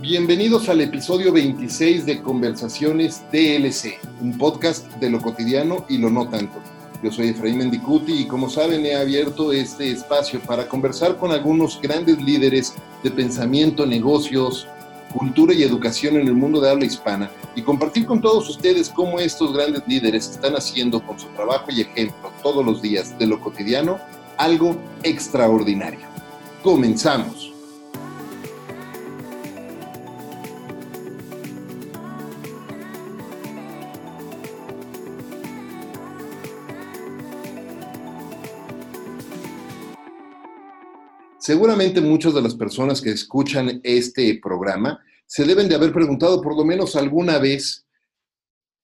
Bienvenidos al episodio 26 de Conversaciones DLC, un podcast de lo cotidiano y lo no tanto. Yo soy Efraín Mendicuti y como saben he abierto este espacio para conversar con algunos grandes líderes de pensamiento, negocios, cultura y educación en el mundo de habla hispana y compartir con todos ustedes cómo estos grandes líderes están haciendo con su trabajo y ejemplo todos los días de lo cotidiano algo extraordinario. Comenzamos. Seguramente muchas de las personas que escuchan este programa se deben de haber preguntado por lo menos alguna vez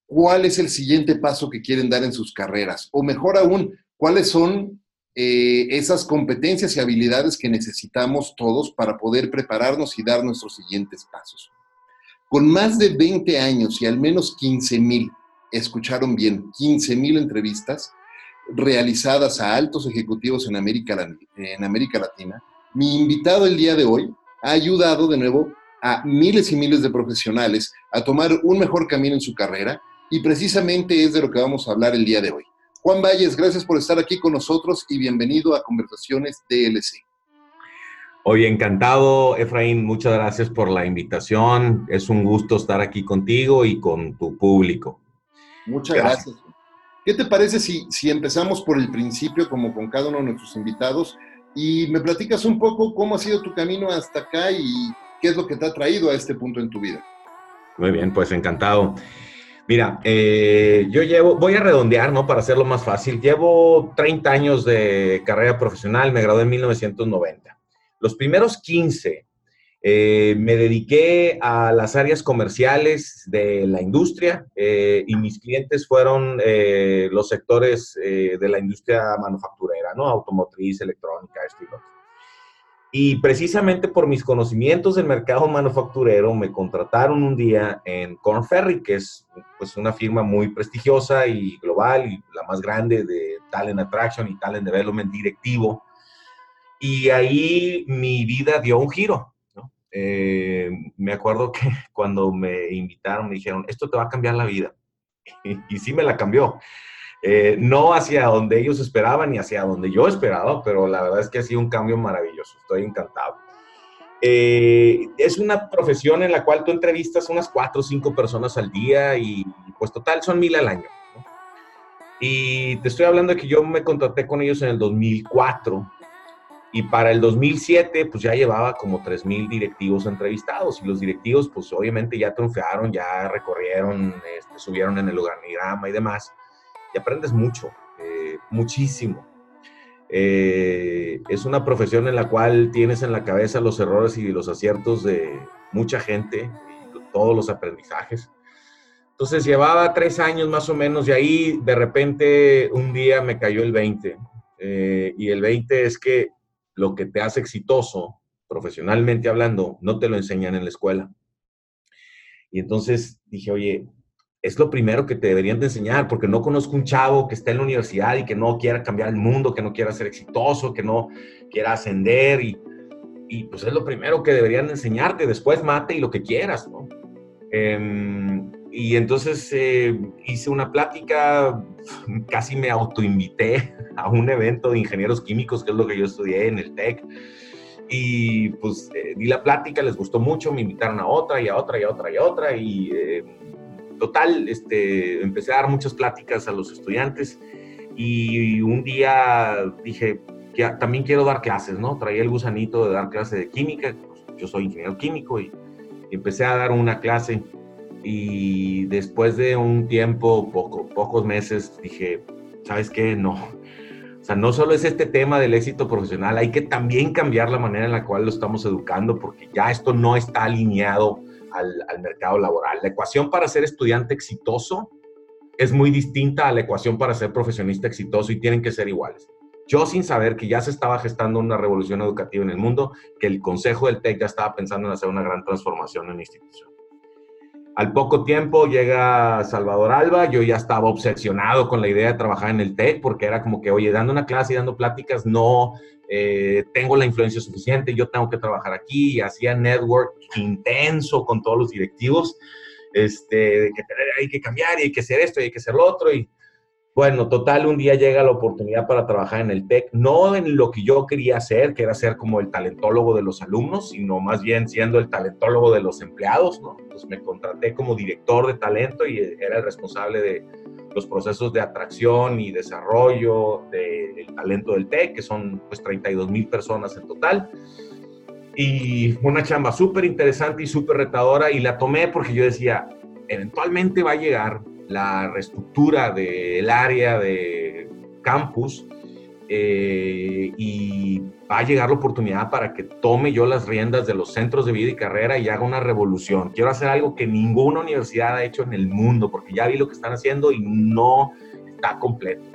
cuál es el siguiente paso que quieren dar en sus carreras, o mejor aún, cuáles son eh, esas competencias y habilidades que necesitamos todos para poder prepararnos y dar nuestros siguientes pasos. Con más de 20 años y al menos 15 mil, escucharon bien, 15 mil entrevistas realizadas a altos ejecutivos en América, en América Latina, mi invitado el día de hoy ha ayudado de nuevo a miles y miles de profesionales a tomar un mejor camino en su carrera y precisamente es de lo que vamos a hablar el día de hoy. Juan Valles, gracias por estar aquí con nosotros y bienvenido a Conversaciones DLC. Hoy encantado, Efraín, muchas gracias por la invitación. Es un gusto estar aquí contigo y con tu público. Muchas gracias. ¿Qué te parece si, si empezamos por el principio, como con cada uno de nuestros invitados? Y me platicas un poco cómo ha sido tu camino hasta acá y qué es lo que te ha traído a este punto en tu vida. Muy bien, pues encantado. Mira, eh, yo llevo, voy a redondear, ¿no? Para hacerlo más fácil. Llevo 30 años de carrera profesional, me gradué en 1990. Los primeros 15 eh, me dediqué a las áreas comerciales de la industria eh, y mis clientes fueron eh, los sectores de la industria manufacturera, ¿no? Automotriz, electrónica, esto y lo otro. Y precisamente por mis conocimientos del mercado manufacturero me contrataron un día en Corn Ferry, que es pues una firma muy prestigiosa y global y la más grande de talent attraction y talent development directivo. Y ahí mi vida dio un giro eh, me acuerdo que cuando me invitaron me dijeron, esto te va a cambiar la vida. Y, sí me la cambió. Eh, no hacia donde ellos esperaban ni hacia donde yo esperaba, pero la verdad es que ha sido un cambio maravilloso. Estoy encantado. Eh, es una profesión en la cual tú entrevistas unas cuatro o cinco personas al día y pues total son mil al año. Y te estoy hablando de que yo me contraté con ellos en el 2004 y para el 2007, pues ya llevaba como 3.000 directivos entrevistados y los directivos, pues obviamente ya triunfaron, ya recorrieron, este, subieron en el organigrama y demás. Y aprendes mucho, eh, muchísimo. Eh, es una profesión en la cual tienes en la cabeza los errores y los aciertos de mucha gente, y todos los aprendizajes. Entonces llevaba tres años más o menos y ahí de repente un día me cayó el 20. Eh, y el 20 es que lo que te hace exitoso, profesionalmente hablando, no te lo enseñan en la escuela. Y entonces dije, oye, es lo primero que te deberían de enseñar, porque no conozco un chavo que esté en la universidad y que no quiera cambiar el mundo, que no quiera ser exitoso, que no quiera ascender y, y pues es lo primero que deberían enseñarte, después mate y lo que quieras, ¿no? Em, y entonces eh, hice una plática, casi me autoinvité a un evento de ingenieros químicos, que es lo que yo estudié en el TEC. Y pues eh, di la plática, les gustó mucho, me invitaron a otra y a otra y a otra y a otra. Y eh, total, este, empecé a dar muchas pláticas a los estudiantes. Y un día dije, que también quiero dar clases, ¿no? Traía el gusanito de dar clases de química, pues, yo soy ingeniero químico y empecé a dar una clase y después de un tiempo, poco, pocos meses, dije, ¿sabes qué? No. O sea, no solo es este tema del éxito profesional, hay que también cambiar la manera en la cual lo estamos educando, porque ya esto no está alineado al, mercado laboral. La ecuación para ser estudiante exitoso es muy distinta a la ecuación para ser profesionista exitoso y tienen que ser iguales. Yo sin saber que ya se estaba gestando una revolución educativa en el mundo, que el Consejo del TEC ya estaba pensando en hacer una gran transformación en la institución. Al poco tiempo llega Salvador Alba, yo ya estaba obsesionado con la idea de trabajar en el TEC porque era como que, oye, dando una clase y dando pláticas, no eh, tengo la influencia suficiente, yo tengo que trabajar aquí y hacía network intenso con todos los directivos, este, que hay que cambiar y hay que hacer esto y hay que hacer lo otro y bueno, total, un día llega la oportunidad para trabajar en el TEC, no en lo que yo quería hacer, que era ser como el talentólogo de los alumnos, sino más bien siendo el talentólogo de los empleados, ¿no? Pues me contraté como director de talento y era el responsable de los procesos de atracción y desarrollo del talento del TEC, que son pues 32 mil personas en total. Y una chamba súper interesante y súper retadora y la tomé porque yo decía, eventualmente va a llegar la reestructura del área de campus eh, y va a llegar la oportunidad para que tome yo las riendas de los centros de vida y carrera y haga una revolución. Quiero hacer algo que ninguna universidad ha hecho en el mundo, porque ya vi lo que están haciendo y no está completo.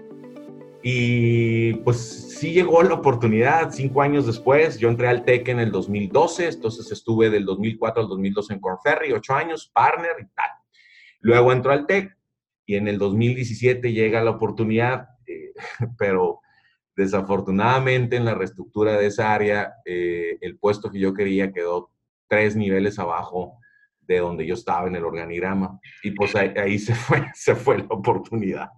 Y pues sí llegó la oportunidad, cinco años después, yo entré al TEC en el 2012, entonces estuve del 2004 al 2012 en Cornferry, ocho años, partner y tal. Luego entró al TEC y en el 2017 llega la oportunidad, eh, pero desafortunadamente en la reestructura de esa área, eh, el puesto que yo quería quedó tres niveles abajo de donde yo estaba en el organigrama. Y pues ahí, se, fue, se fue la oportunidad.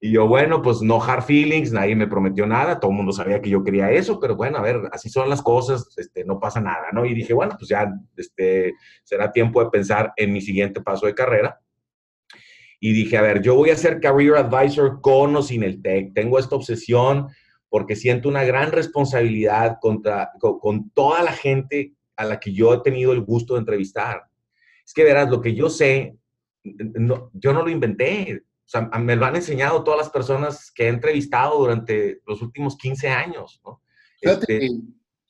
Y yo, bueno, pues no hard feelings, nadie me prometió nada, todo el mundo sabía que yo quería eso, pero bueno, a ver, así son las cosas, este, no pasa nada, ¿no? Y dije, bueno, pues ya este, será tiempo de pensar en mi siguiente paso de carrera y dije, a ver, yo voy a ser Career Advisor con o sin el TEC. Tengo esta obsesión porque siento una gran responsabilidad contra, con, toda la gente a la que yo he tenido el gusto de entrevistar. Es que verás, lo que yo sé, no, yo no lo inventé. O sea, me lo han enseñado todas las personas que he entrevistado durante los últimos 15 años. ¿no? Fíjate, este que,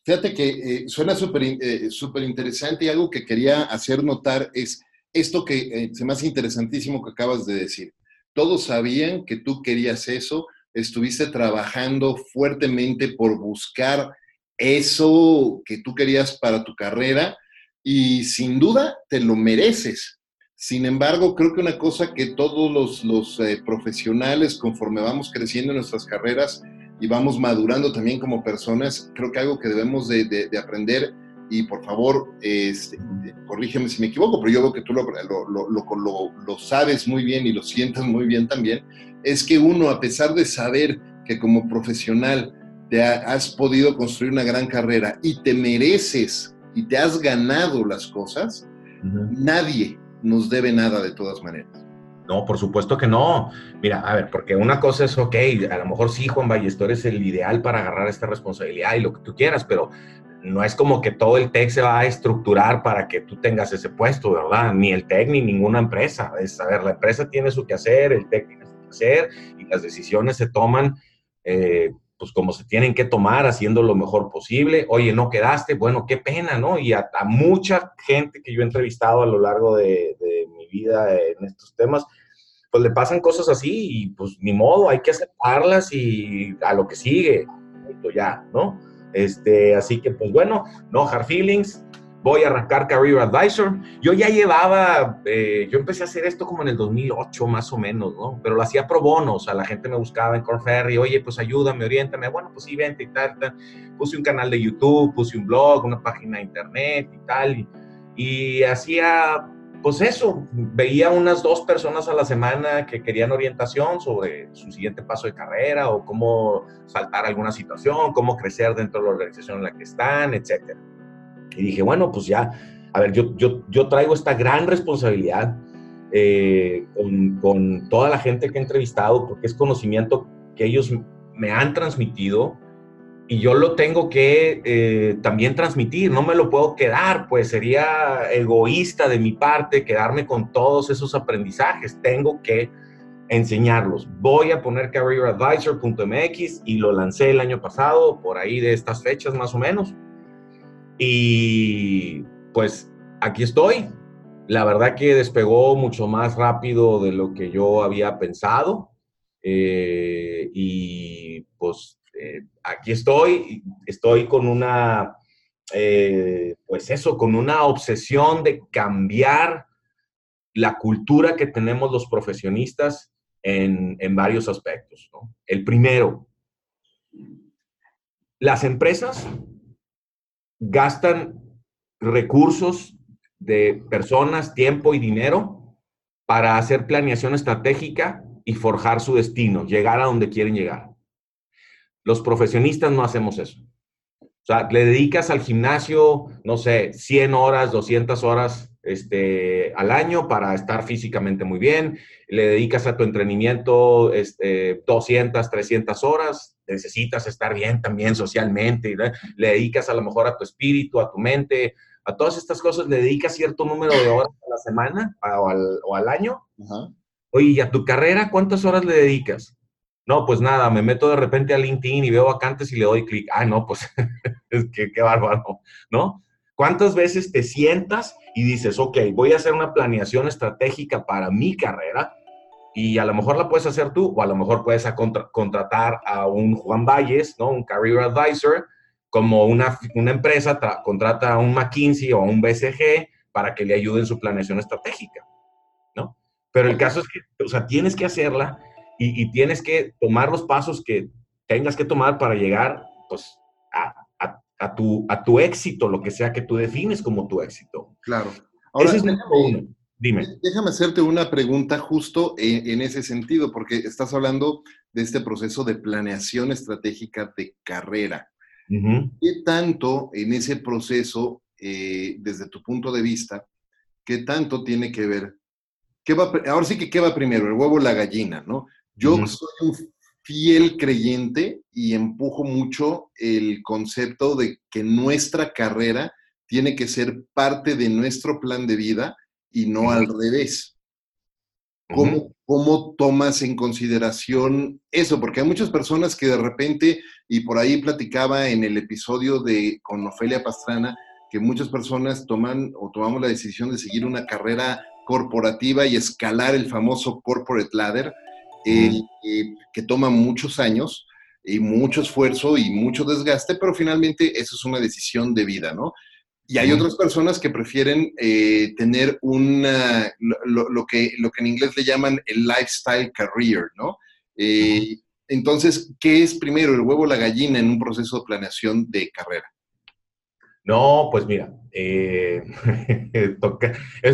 fíjate que eh, suena súper eh, interesante y algo que quería hacer notar es esto que eh, se me hace interesantísimo que acabas de decir. Todos sabían que tú querías eso, estuviste trabajando fuertemente por buscar eso que tú querías para tu carrera y sin duda te lo mereces. Sin embargo, creo que una cosa que todos los, eh, profesionales, conforme vamos creciendo en nuestras carreras y vamos madurando también como personas, creo que algo que debemos de, de aprender y por favor, este, corrígeme si me equivoco, pero yo veo que tú lo, lo, lo, sabes muy bien y lo sientas muy bien también, es que uno, a pesar de saber que como profesional te has podido construir una gran carrera y te mereces y te has ganado las cosas, nadie nos debe nada de todas maneras. No, por supuesto que no. Mira, a ver, porque una cosa es, ok, a lo mejor sí, Juan Ballestor es el ideal para agarrar esta responsabilidad y lo que tú quieras, pero no es como que todo el tech se va a estructurar para que tú tengas ese puesto, ¿verdad? Ni el tech ni ninguna empresa. Es, a la empresa tiene su que hacer, el tech tiene su que hacer y las decisiones se toman eh, pues como se tienen que tomar, haciendo lo mejor posible. Oye, no quedaste, bueno, qué pena, ¿no? Y a, mucha gente que yo he entrevistado a lo largo de, de mi vida en estos temas, pues le pasan cosas así y pues ni modo, hay que aceptarlas y a lo que sigue, ya, ¿no? Este, así que, pues bueno, no hard feelings. Voy a arrancar Career Advisor. Yo ya llevaba, eh, yo empecé a hacer esto como en el 2008 más o menos, ¿no? Pero lo hacía pro bono, o sea, la gente me buscaba en Corferry, oye, pues ayúdame, oriéntame. Bueno, pues sí, vente y tal, tal. Puse un canal de YouTube, puse un blog, una página de internet y tal. y hacía pues eso, veía unas dos personas a la semana que querían orientación sobre su siguiente paso de carrera o cómo saltar alguna situación, cómo crecer dentro de la organización en la que están, etc. Y dije, bueno, pues ya, a ver, yo, yo, yo traigo esta gran responsabilidad eh, con, con toda la gente que he entrevistado, porque es conocimiento que ellos me han transmitido y yo lo tengo que eh, también transmitir, no me lo puedo quedar, pues sería egoísta de mi parte quedarme con todos esos aprendizajes, tengo que enseñarlos. Voy a poner careeradvisor.mx y lo lancé el año pasado, por ahí de estas fechas más o menos. Y pues aquí estoy. La verdad que despegó mucho más rápido de lo que yo había pensado. Eh, y pues eh, aquí estoy, estoy con una, eh, pues eso, con una obsesión de cambiar la cultura que tenemos los profesionistas en, varios aspectos. El primero, las empresas gastan recursos de personas, tiempo y dinero para hacer planeación estratégica y forjar su destino, llegar a donde quieren llegar. Los profesionistas no hacemos eso. O sea, le dedicas al gimnasio, no sé, 100 horas, 200 horas este, al año para estar físicamente muy bien, le dedicas a tu entrenamiento este, 200, 300 horas, necesitas estar bien también socialmente, le dedicas a lo mejor a tu espíritu, a tu mente, a todas estas cosas, le dedicas cierto número de horas a la semana o al, año. Oye, ¿y a tu carrera cuántas horas le dedicas? No, pues nada, me meto de repente a LinkedIn y veo vacantes y le doy clic. Ah, no, pues qué, qué bárbaro, ¿no? ¿Cuántas veces te sientas y dices, ok, voy a hacer una planeación estratégica para mi carrera? Y a lo mejor la puedes hacer tú o a lo mejor puedes contratar a un Juan Valles, ¿no? Un Career Advisor, como una, una empresa contrata a un McKinsey o a un BCG para que le ayude en su planeación estratégica, ¿no? Pero el caso es que, o sea, tienes que hacerla y, tienes que tomar los pasos que tengas que tomar para llegar, pues, a, a, tu, a tu éxito, lo que sea que tú defines como tu éxito. Claro. Ahora, ese es uno. Dime. Déjame hacerte una pregunta justo en, ese sentido, porque estás hablando de este proceso de planeación estratégica de carrera. ¿Qué tanto en ese proceso, eh, desde tu punto de vista, qué tanto tiene que ver? ¿Qué va, ahora sí que, ¿qué va primero? ¿El huevo o la gallina? ¿no? Yo soy un fiel creyente y empujo mucho el concepto de que nuestra carrera tiene que ser parte de nuestro plan de vida y no al revés. ¿Cómo, ¿Cómo, tomas en consideración eso? Porque hay muchas personas que de repente, y por ahí platicaba en el episodio de con Ofelia Pastrana, que muchas personas toman o tomamos la decisión de seguir una carrera corporativa y escalar el famoso corporate ladder, eh, que toma muchos años y mucho esfuerzo y mucho desgaste, pero finalmente eso es una decisión de vida, ¿no? Y hay otras personas que prefieren eh, tener una, lo, que, lo que en inglés le llaman el lifestyle career, ¿no? Eh, entonces, ¿qué es primero, el huevo o la gallina en un proceso de planeación de carrera? No, pues mira, es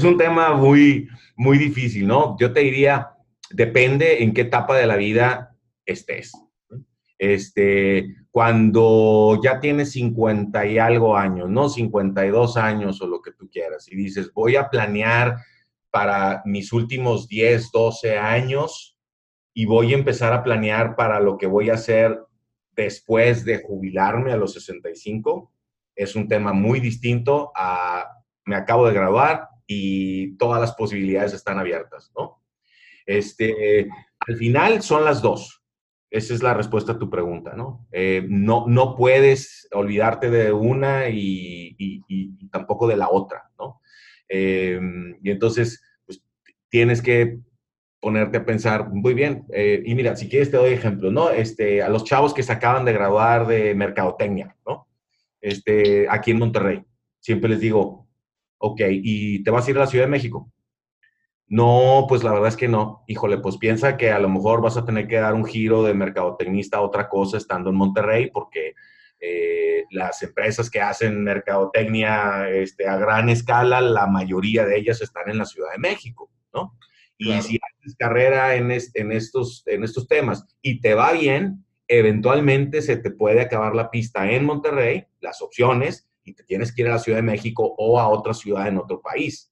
un tema muy, muy difícil, ¿no? Yo te diría, depende en qué etapa de la vida estés. Este, cuando ya tienes 50 y algo años, ¿no? 52 años o lo que tú quieras, y dices, voy a planear para mis últimos 10, 12 años y voy a empezar a planear para lo que voy a hacer después de jubilarme a los 65, es un tema muy distinto a me acabo de graduar y todas las posibilidades están abiertas, ¿no? Este, al final son las dos. Esa es la respuesta a tu pregunta, ¿no? Eh, no, no puedes olvidarte de una y, tampoco de la otra, ¿no? Eh, y entonces, pues, tienes que ponerte a pensar, muy bien, eh, y mira, si quieres te doy ejemplos, ¿no? Este, a los chavos que se acaban de graduar de mercadotecnia, ¿no? Este, aquí en Monterrey, siempre les digo, ok, ¿y te vas a ir a la Ciudad de México? No, pues la verdad es que no. Híjole, pues piensa que a lo mejor vas a tener que dar un giro de mercadotecnista a otra cosa estando en Monterrey, porque eh, las empresas que hacen mercadotecnia este, a gran escala, la mayoría de ellas están en la Ciudad de México, ¿no? Y si haces carrera en, en, estos, en estos temas y te va bien, eventualmente se te puede acabar la pista en Monterrey, las opciones, y te tienes que ir a la Ciudad de México o a otra ciudad en otro país.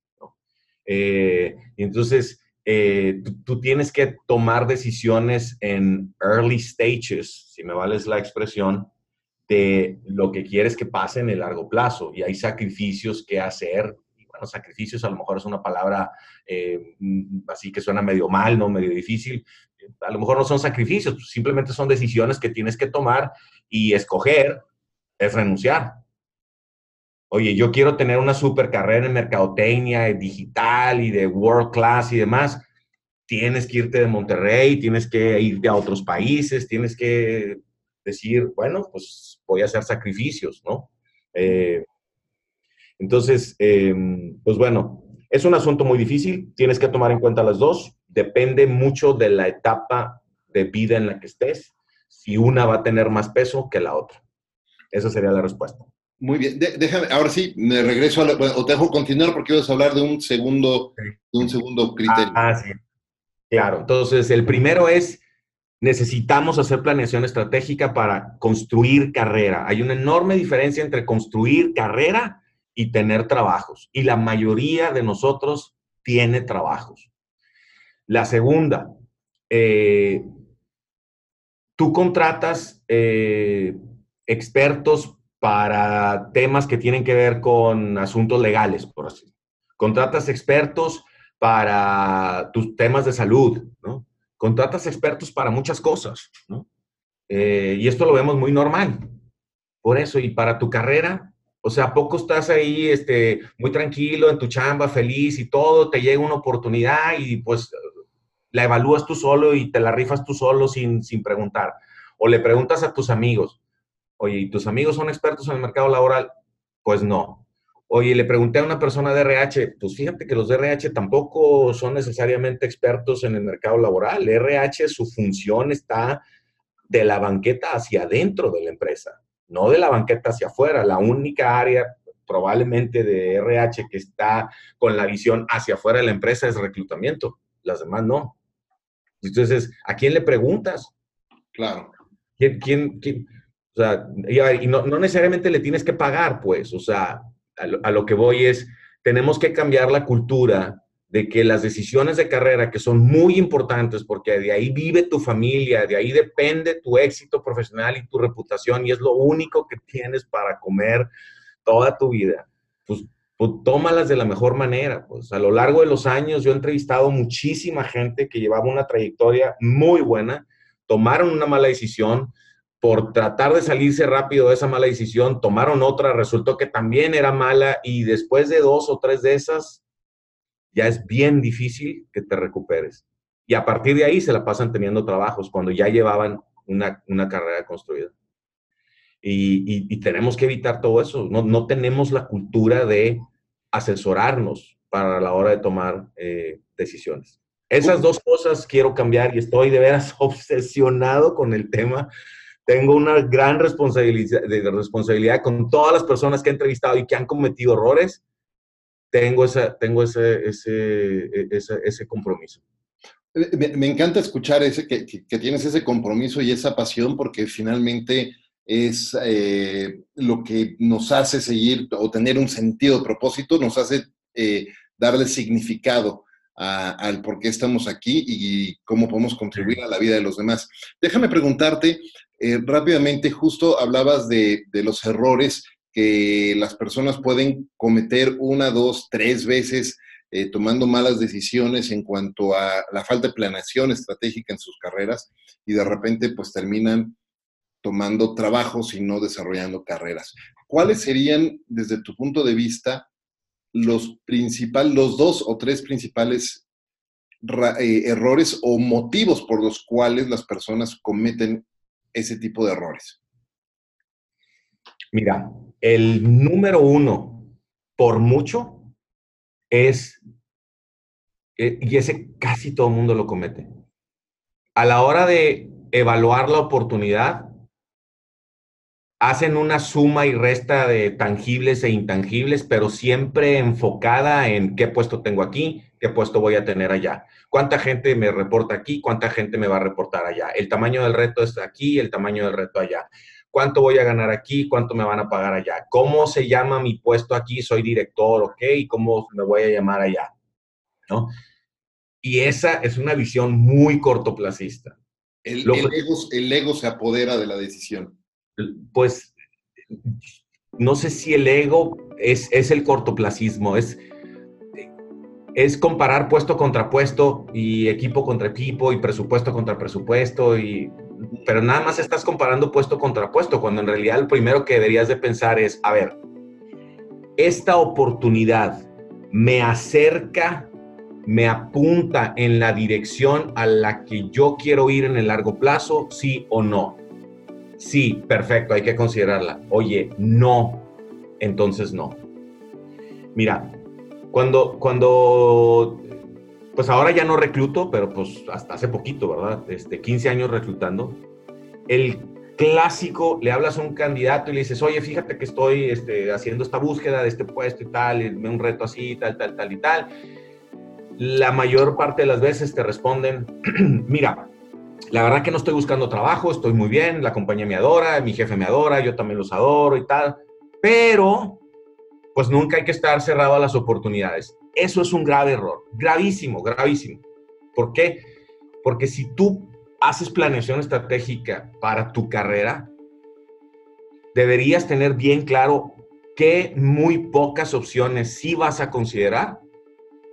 Eh, entonces, eh, tú, tienes que tomar decisiones en early stages, si me vales la expresión, de lo que quieres que pase en el largo plazo. Y hay sacrificios que hacer. Y bueno, sacrificios a lo mejor es una palabra eh, así que suena medio mal, ¿no? Medio difícil. A lo mejor no son sacrificios, simplemente son decisiones que tienes que tomar y escoger es renunciar oye, yo quiero tener una super carrera en mercadotecnia, digital y de world class y demás, tienes que irte de Monterrey, tienes que irte a otros países, tienes que decir, bueno, pues voy a hacer sacrificios, ¿no? Eh, entonces, em, pues bueno, es un asunto muy difícil, tienes que tomar en cuenta las dos, depende mucho de la etapa de vida en la que estés, si una va a tener más peso que la otra. Esa sería la respuesta. Muy bien, déjame, ahora sí, me regreso a o te dejo continuar porque ibas a hablar de un segundo, de un segundo criterio. Ah, sí. Claro, entonces el primero es, necesitamos hacer planeación estratégica para construir carrera. Hay una enorme diferencia entre construir carrera y tener trabajos. Y la mayoría de nosotros tiene trabajos. La segunda, eh, tú contratas eh, expertos para temas que tienen que ver con asuntos legales, por así. Contratas expertos para tus temas de salud, ¿no? Contratas expertos para muchas cosas, ¿no? Eh, y esto lo vemos muy normal. Por eso, y para tu carrera, o sea, poco estás ahí este, muy tranquilo en tu chamba, feliz y todo, te llega una oportunidad y pues la evalúas tú solo y te la rifas tú solo sin, sin preguntar. O le preguntas a tus amigos, oye, ¿y tus amigos son expertos en el mercado laboral? Pues no. Oye, le pregunté a una persona de RH, pues fíjate que los de RH tampoco son necesariamente expertos en el mercado laboral. RH, su función está de la banqueta hacia adentro de la empresa, no de la banqueta hacia afuera. La única área probablemente de RH que está con la visión hacia afuera de la empresa es reclutamiento. Las demás no. Entonces, ¿a quién le preguntas? Claro. ¿Quién, quién, quién? O sea, y no, necesariamente le tienes que pagar, pues, o sea, a lo, que voy es, tenemos que cambiar la cultura de que las decisiones de carrera, que son muy importantes porque de ahí vive tu familia, de ahí depende tu éxito profesional y tu reputación y es lo único que tienes para comer toda tu vida, pues, pues tómalas de la mejor manera. Pues a lo largo de los años yo he entrevistado muchísima gente que llevaba una trayectoria muy buena, tomaron una mala decisión, por tratar de salirse rápido de esa mala decisión, tomaron otra, resultó que también era mala y después de dos o tres de esas, ya es bien difícil que te recuperes. Y a partir de ahí se la pasan teniendo trabajos cuando ya llevaban una, carrera construida. Y, tenemos que evitar todo eso. No, no, tenemos la cultura de asesorarnos para la hora de tomar eh, decisiones. Esas dos cosas quiero cambiar y estoy de veras obsesionado con el tema tengo una gran responsabilidad, de responsabilidad con todas las personas que he entrevistado y que han cometido errores. Tengo, esa, tengo ese, ese, e, ese, compromiso. Me, encanta escuchar ese, que, que, tienes ese compromiso y esa pasión porque finalmente es eh, lo que nos hace seguir o tener un sentido, propósito, nos hace eh, darle significado al por qué estamos aquí y cómo podemos contribuir a la vida de los demás. Déjame preguntarte eh, rápidamente, justo hablabas de, los errores que las personas pueden cometer una, dos, tres veces eh, tomando malas decisiones en cuanto a la falta de planeación estratégica en sus carreras y de repente pues terminan tomando trabajos y no desarrollando carreras. ¿Cuáles serían, desde tu punto de vista, los los dos o tres principales eh, errores o motivos por los cuales las personas cometen ese tipo de errores? Mira, el número uno, por mucho, es, y ese casi todo el mundo lo comete, a la hora de evaluar la oportunidad, hacen una suma y resta de tangibles e intangibles, pero siempre enfocada en qué puesto tengo aquí, qué puesto voy a tener allá. ¿Cuánta gente me reporta aquí? ¿Cuánta gente me va a reportar allá? El tamaño del reto es aquí, el tamaño del reto allá. ¿Cuánto voy a ganar aquí? ¿Cuánto me van a pagar allá? ¿Cómo se llama mi puesto aquí? Soy director, ¿ok? ¿Y cómo me voy a llamar allá? ¿No? Y esa es una visión muy cortoplacista. El, ego, el ego se apodera de la decisión pues no sé si el ego es, es el cortoplacismo, es, es comparar puesto contra puesto y equipo contra equipo y presupuesto contra presupuesto, y, pero nada más estás comparando puesto contra puesto, cuando en realidad lo primero que deberías de pensar es, a ver, esta oportunidad me acerca, me apunta en la dirección a la que yo quiero ir en el largo plazo, sí o no. Sí, perfecto, hay que considerarla. Oye, no, entonces no. Mira, Cuando, cuando, pues ahora ya no recluto, pero pues hasta hace poquito, ¿verdad? Este, 15 años reclutando. El clásico, le hablas a un candidato y le dices, oye, fíjate que estoy este, haciendo esta búsqueda de este puesto y tal, y un reto así, tal, tal, tal y tal. La mayor parte de las veces te responden, mira, la verdad que no estoy buscando trabajo, estoy muy bien, la compañía me adora, mi jefe me adora, yo también los adoro y tal, pero pues nunca hay que estar cerrado a las oportunidades. Eso es un grave error, gravísimo, gravísimo. ¿Por qué? Porque si tú haces planeación estratégica para tu carrera, deberías tener bien claro qué muy pocas opciones sí vas a considerar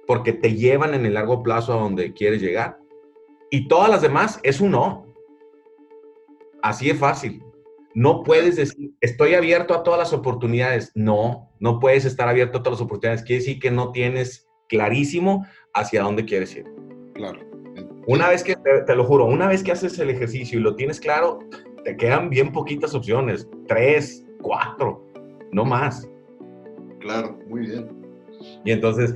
porque te llevan en el largo plazo a donde quieres llegar. Y todas las demás es un no. Así es fácil. No puedes decir, estoy abierto a todas las oportunidades. No, no puedes estar abierto a todas las oportunidades. Quiere decir que no tienes clarísimo hacia dónde quieres ir. Claro. Una vez que, te, lo juro, una vez que haces el ejercicio y lo tienes claro, te quedan bien poquitas opciones, tres, cuatro, no más. Claro, muy bien. Y entonces,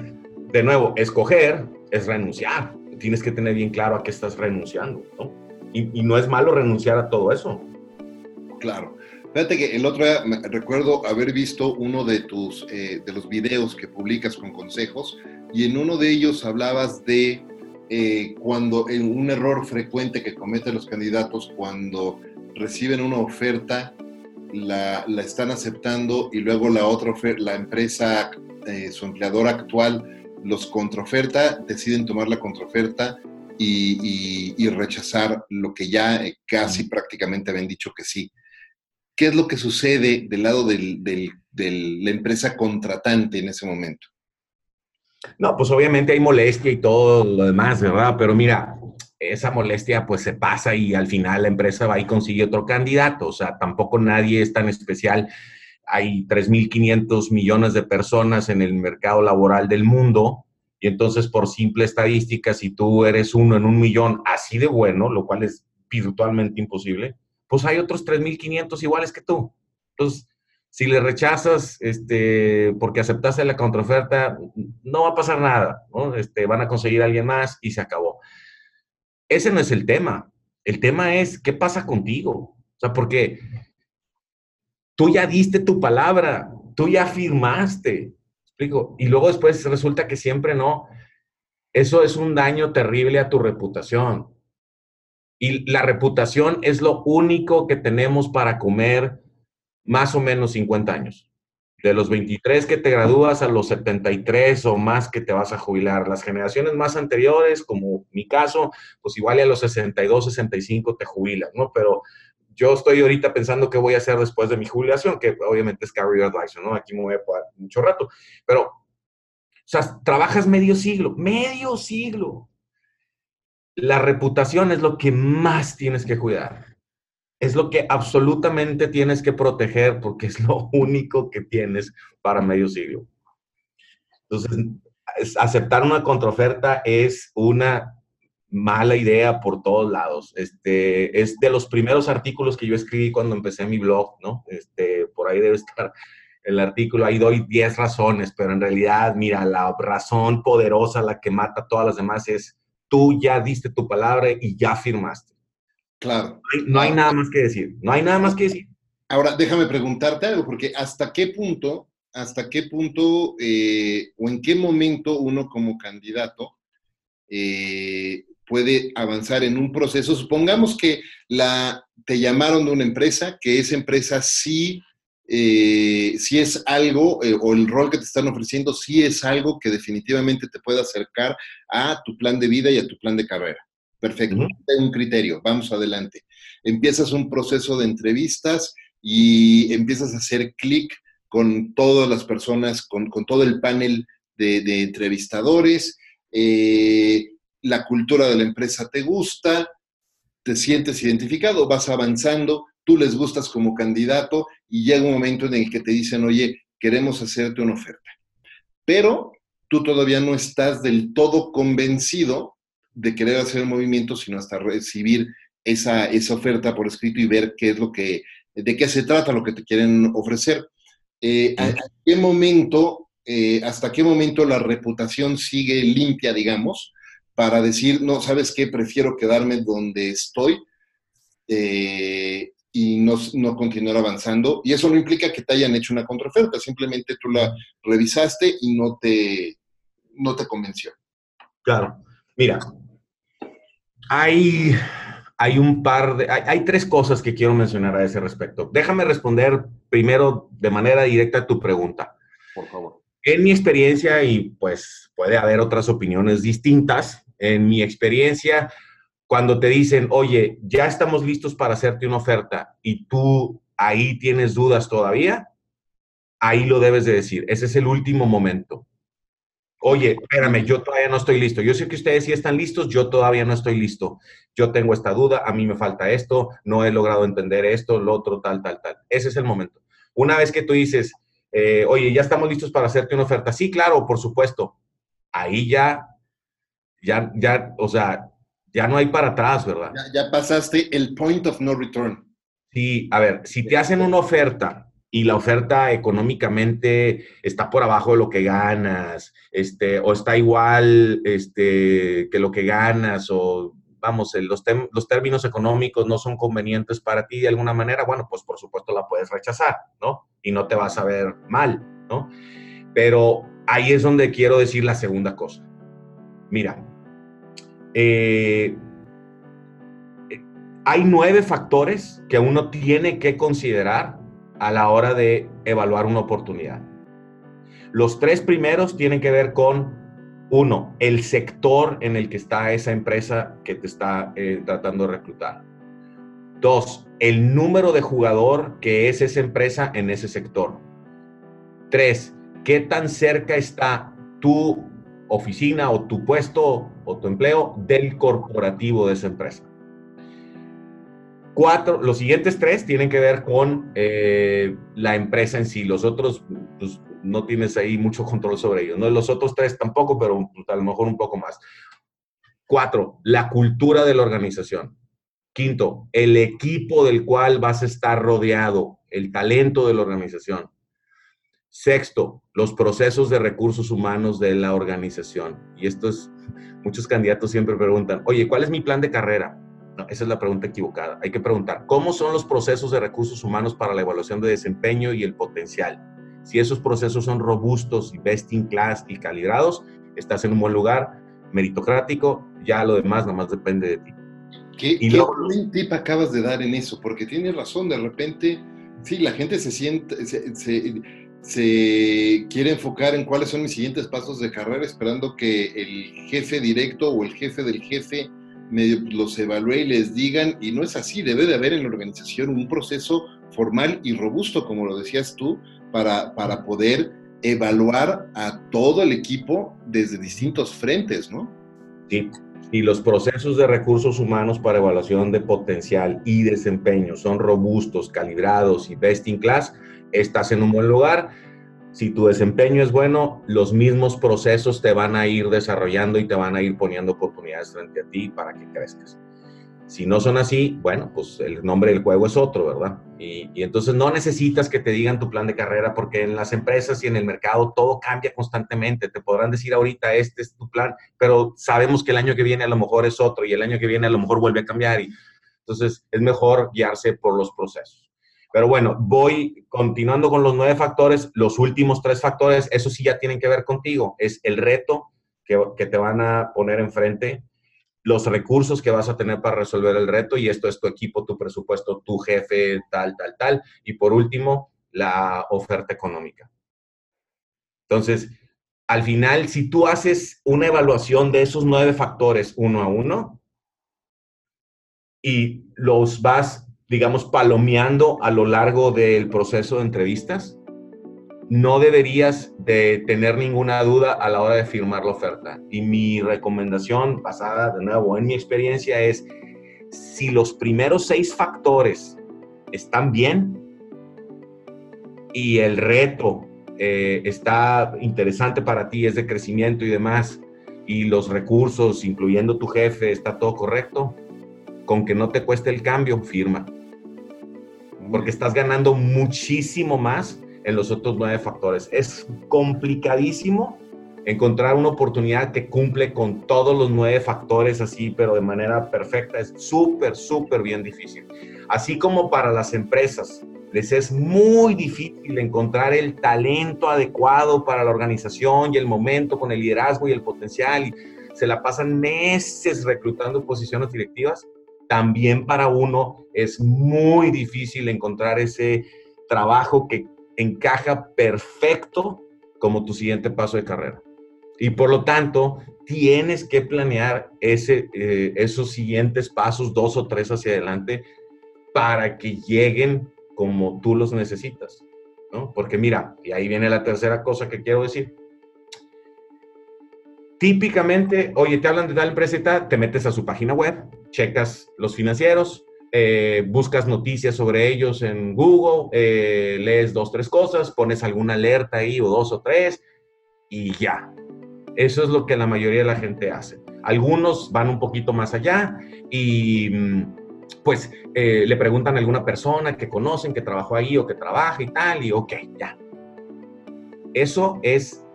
de nuevo, escoger es renunciar. Tienes que tener bien claro a qué estás renunciando, ¿no? Y, no es malo renunciar a todo eso. Claro. Fíjate que el otro día recuerdo haber visto uno de tus, eh, de los videos que publicas con consejos y en uno de ellos hablabas de eh, cuando en un error frecuente que cometen los candidatos cuando reciben una oferta, la, la están aceptando y luego la otra la empresa, eh, su empleador actual, los contraoferta, deciden tomar la contraoferta y, y, rechazar lo que ya eh, casi prácticamente habían dicho que sí. ¿Qué es lo que sucede del lado de la empresa contratante en ese momento? No, pues obviamente hay molestia y todo lo demás, ¿verdad? Pero mira, esa molestia pues se pasa y al final la empresa va y consigue otro candidato. O sea, tampoco nadie es tan especial. Hay 3.500 millones de personas en el mercado laboral del mundo y entonces por simple estadística, si tú eres uno en un millón así de bueno, lo cual es virtualmente imposible, pues hay otros 3.500 iguales que tú. Entonces, si le rechazas este, porque aceptaste la contraoferta, no va a pasar nada, ¿no? Este, van a conseguir a alguien más y se acabó. Ese no es el tema. El tema es qué pasa contigo. O sea, porque tú ya diste tu palabra, tú ya firmaste, explico, y luego después resulta que siempre no. Eso es un daño terrible a tu reputación. Y la reputación es lo único que tenemos para comer más o menos 50 años. De los 23 que te gradúas a los 73 o más que te vas a jubilar. Las generaciones más anteriores, como mi caso, pues igual a los 62, 65 te jubilas, ¿no? Pero yo estoy ahorita pensando qué voy a hacer después de mi jubilación, que obviamente es career advisor, ¿no? Aquí me voy a poner mucho rato. Pero, o sea, trabajas medio siglo, medio siglo. La reputación es lo que más tienes que cuidar es lo que absolutamente tienes que proteger porque es lo único que tienes para medio siglo. Entonces, aceptar una contraoferta es una mala idea por todos lados. Este, es de los primeros artículos que yo escribí cuando empecé mi blog, ¿no? Este, por ahí debe estar el artículo, ahí doy 10 razones, pero en realidad, mira, la razón poderosa, la que mata todas las demás es tú ya diste tu palabra y ya firmaste. Claro. No hay, nada más que decir. No hay nada más que decir. Ahora, déjame preguntarte algo, porque hasta qué punto, hasta qué punto eh, o en qué momento uno como candidato eh, puede avanzar en un proceso. Supongamos que la, te llamaron de una empresa, que esa empresa sí, eh, sí es algo, o el rol que te están ofreciendo sí es algo que definitivamente te puede acercar a tu plan de vida y a tu plan de carrera. Perfecto, un criterio, vamos adelante. Empiezas un proceso de entrevistas y empiezas a hacer clic con todas las personas, con, todo el panel de, entrevistadores. Eh, la cultura de la empresa te gusta, te sientes identificado, vas avanzando, tú les gustas como candidato y llega un momento en el que te dicen, oye, queremos hacerte una oferta. Pero tú todavía no estás del todo convencido de querer hacer el movimiento, sino hasta recibir esa, esa oferta por escrito y ver qué es lo que, de qué se trata lo que te quieren ofrecer. Eh, ¿A qué momento eh, hasta qué momento la reputación sigue limpia, digamos, para decir, no, ¿sabes qué? Prefiero quedarme donde estoy eh, y no, no, continuar avanzando. Y eso no implica que te hayan hecho una contraoferta, simplemente tú la revisaste y no te, no te convenció. Claro. Mira, hay, hay un par de, hay, tres cosas que quiero mencionar a ese respecto. Déjame responder primero de manera directa a tu pregunta. Por favor. En mi experiencia, y pues puede haber otras opiniones distintas, en mi experiencia, cuando te dicen, oye, ya estamos listos para hacerte una oferta y tú ahí tienes dudas todavía, ahí lo debes de decir. Ese es el último momento. Oye, espérame, yo todavía no estoy listo. Yo sé que ustedes sí están listos, yo todavía no estoy listo. Yo tengo esta duda, a mí me falta esto, no he logrado entender esto, lo otro, tal, tal, tal. Ese es el momento. Una vez que tú dices, eh, oye, ya estamos listos para hacerte una oferta. Sí, claro, por supuesto. Ahí ya, ya, ya, o sea, ya no hay para atrás, ¿verdad? Ya, ya pasaste el point of no return. Sí, a ver, si te hacen una oferta y la oferta económicamente está por abajo de lo que ganas, este, o está igual este, que lo que ganas, o vamos, los, los términos económicos no son convenientes para ti de alguna manera, bueno, pues por supuesto la puedes rechazar, ¿no? Y no te vas a ver mal, ¿no? Pero ahí es donde quiero decir la segunda cosa. Mira, eh, hay nueve factores que uno tiene que considerar a la hora de evaluar una oportunidad. Los tres primeros tienen que ver con, uno, el sector en el que está esa empresa que te está eh, tratando de reclutar. Dos, el número de jugador que es esa empresa en ese sector. Tres, qué tan cerca está tu oficina o tu puesto o tu empleo del corporativo de esa empresa. Cuatro, los siguientes tres tienen que ver con eh, la empresa en sí. Los otros, pues, no tienes ahí mucho control sobre ellos. ¿no? Los otros tres tampoco, pero pues, a lo mejor un poco más. Cuatro, la cultura de la organización. Quinto, el equipo del cual vas a estar rodeado, el talento de la organización. Sexto, los procesos de recursos humanos de la organización. Y esto es, muchos candidatos siempre preguntan, oye, ¿cuál es mi plan de carrera? No, esa es la pregunta equivocada. Hay que preguntar, ¿cómo son los procesos de recursos humanos para la evaluación de desempeño y el potencial? Si esos procesos son robustos y best in class y calibrados, estás en un buen lugar, meritocrático, ya lo demás nada más depende de ti. ¿Qué, y buen tip acabas de dar en eso? Porque tienes razón, de repente, sí, la gente se siente, se, se quiere enfocar en cuáles son mis siguientes pasos de carrera, esperando que el jefe directo o el jefe del jefe los evalúe y les digan, y no es así, debe de haber en la organización un proceso formal y robusto, como lo decías tú, para, para poder evaluar a todo el equipo desde distintos frentes, ¿no? Sí, y los procesos de recursos humanos para evaluación de potencial y desempeño son robustos, calibrados y best in class, estás en un buen lugar si tu desempeño es bueno, los mismos procesos te van a ir desarrollando y te van a ir poniendo oportunidades frente a ti para que crezcas. Si no son así, bueno, pues el nombre del juego es otro, ¿verdad? Y, entonces no necesitas que te digan tu plan de carrera porque en las empresas y en el mercado todo cambia constantemente. Te podrán decir ahorita, este es tu plan, pero sabemos que el año que viene a lo mejor es otro y el año que viene a lo mejor vuelve a cambiar. Y, entonces es mejor guiarse por los procesos. Pero bueno, voy continuando con los nueve factores. Los últimos tres factores, eso sí ya tienen que ver contigo. Es el reto que, que te van a poner enfrente, los recursos que vas a tener para resolver el reto, y esto es tu equipo, tu presupuesto, tu jefe, tal, tal, tal. Y por último, la oferta económica. Entonces, al final, si tú haces una evaluación de esos nueve factores uno a uno y los vas digamos, palomeando a lo largo del proceso de entrevistas, no deberías de tener ninguna duda a la hora de firmar la oferta. Y mi recomendación, basada de nuevo en mi experiencia, es si los primeros seis factores están bien y el reto eh, está interesante para ti, es de crecimiento y demás, y los recursos, incluyendo tu jefe, está todo correcto, con que no te cueste el cambio, firma porque estás ganando muchísimo más en los otros nueve factores. Es complicadísimo encontrar una oportunidad que cumple con todos los nueve factores así, pero de manera perfecta. Es súper, súper bien difícil. Así como para las empresas, les es muy difícil encontrar el talento adecuado para la organización y el momento con el liderazgo y el potencial. Y se la pasan meses reclutando posiciones directivas. También para uno es muy difícil encontrar ese trabajo que encaja perfecto como tu siguiente paso de carrera. Y por lo tanto, tienes que planear ese, eh, esos siguientes pasos, dos o tres hacia adelante, para que lleguen como tú los necesitas. ¿no? Porque mira, y ahí viene la tercera cosa que quiero decir. Típicamente, oye, te hablan de tal empresa te metes a su página web, checas los financieros, eh, buscas noticias sobre ellos en Google, eh, lees dos, tres cosas, pones alguna alerta ahí o dos o tres y ya. Eso es lo que la mayoría de la gente hace. Algunos van un poquito más allá y mm, pues eh, le preguntan a alguna persona que conocen, que trabajó ahí o que trabaja y tal, y ok, ya. Eso es,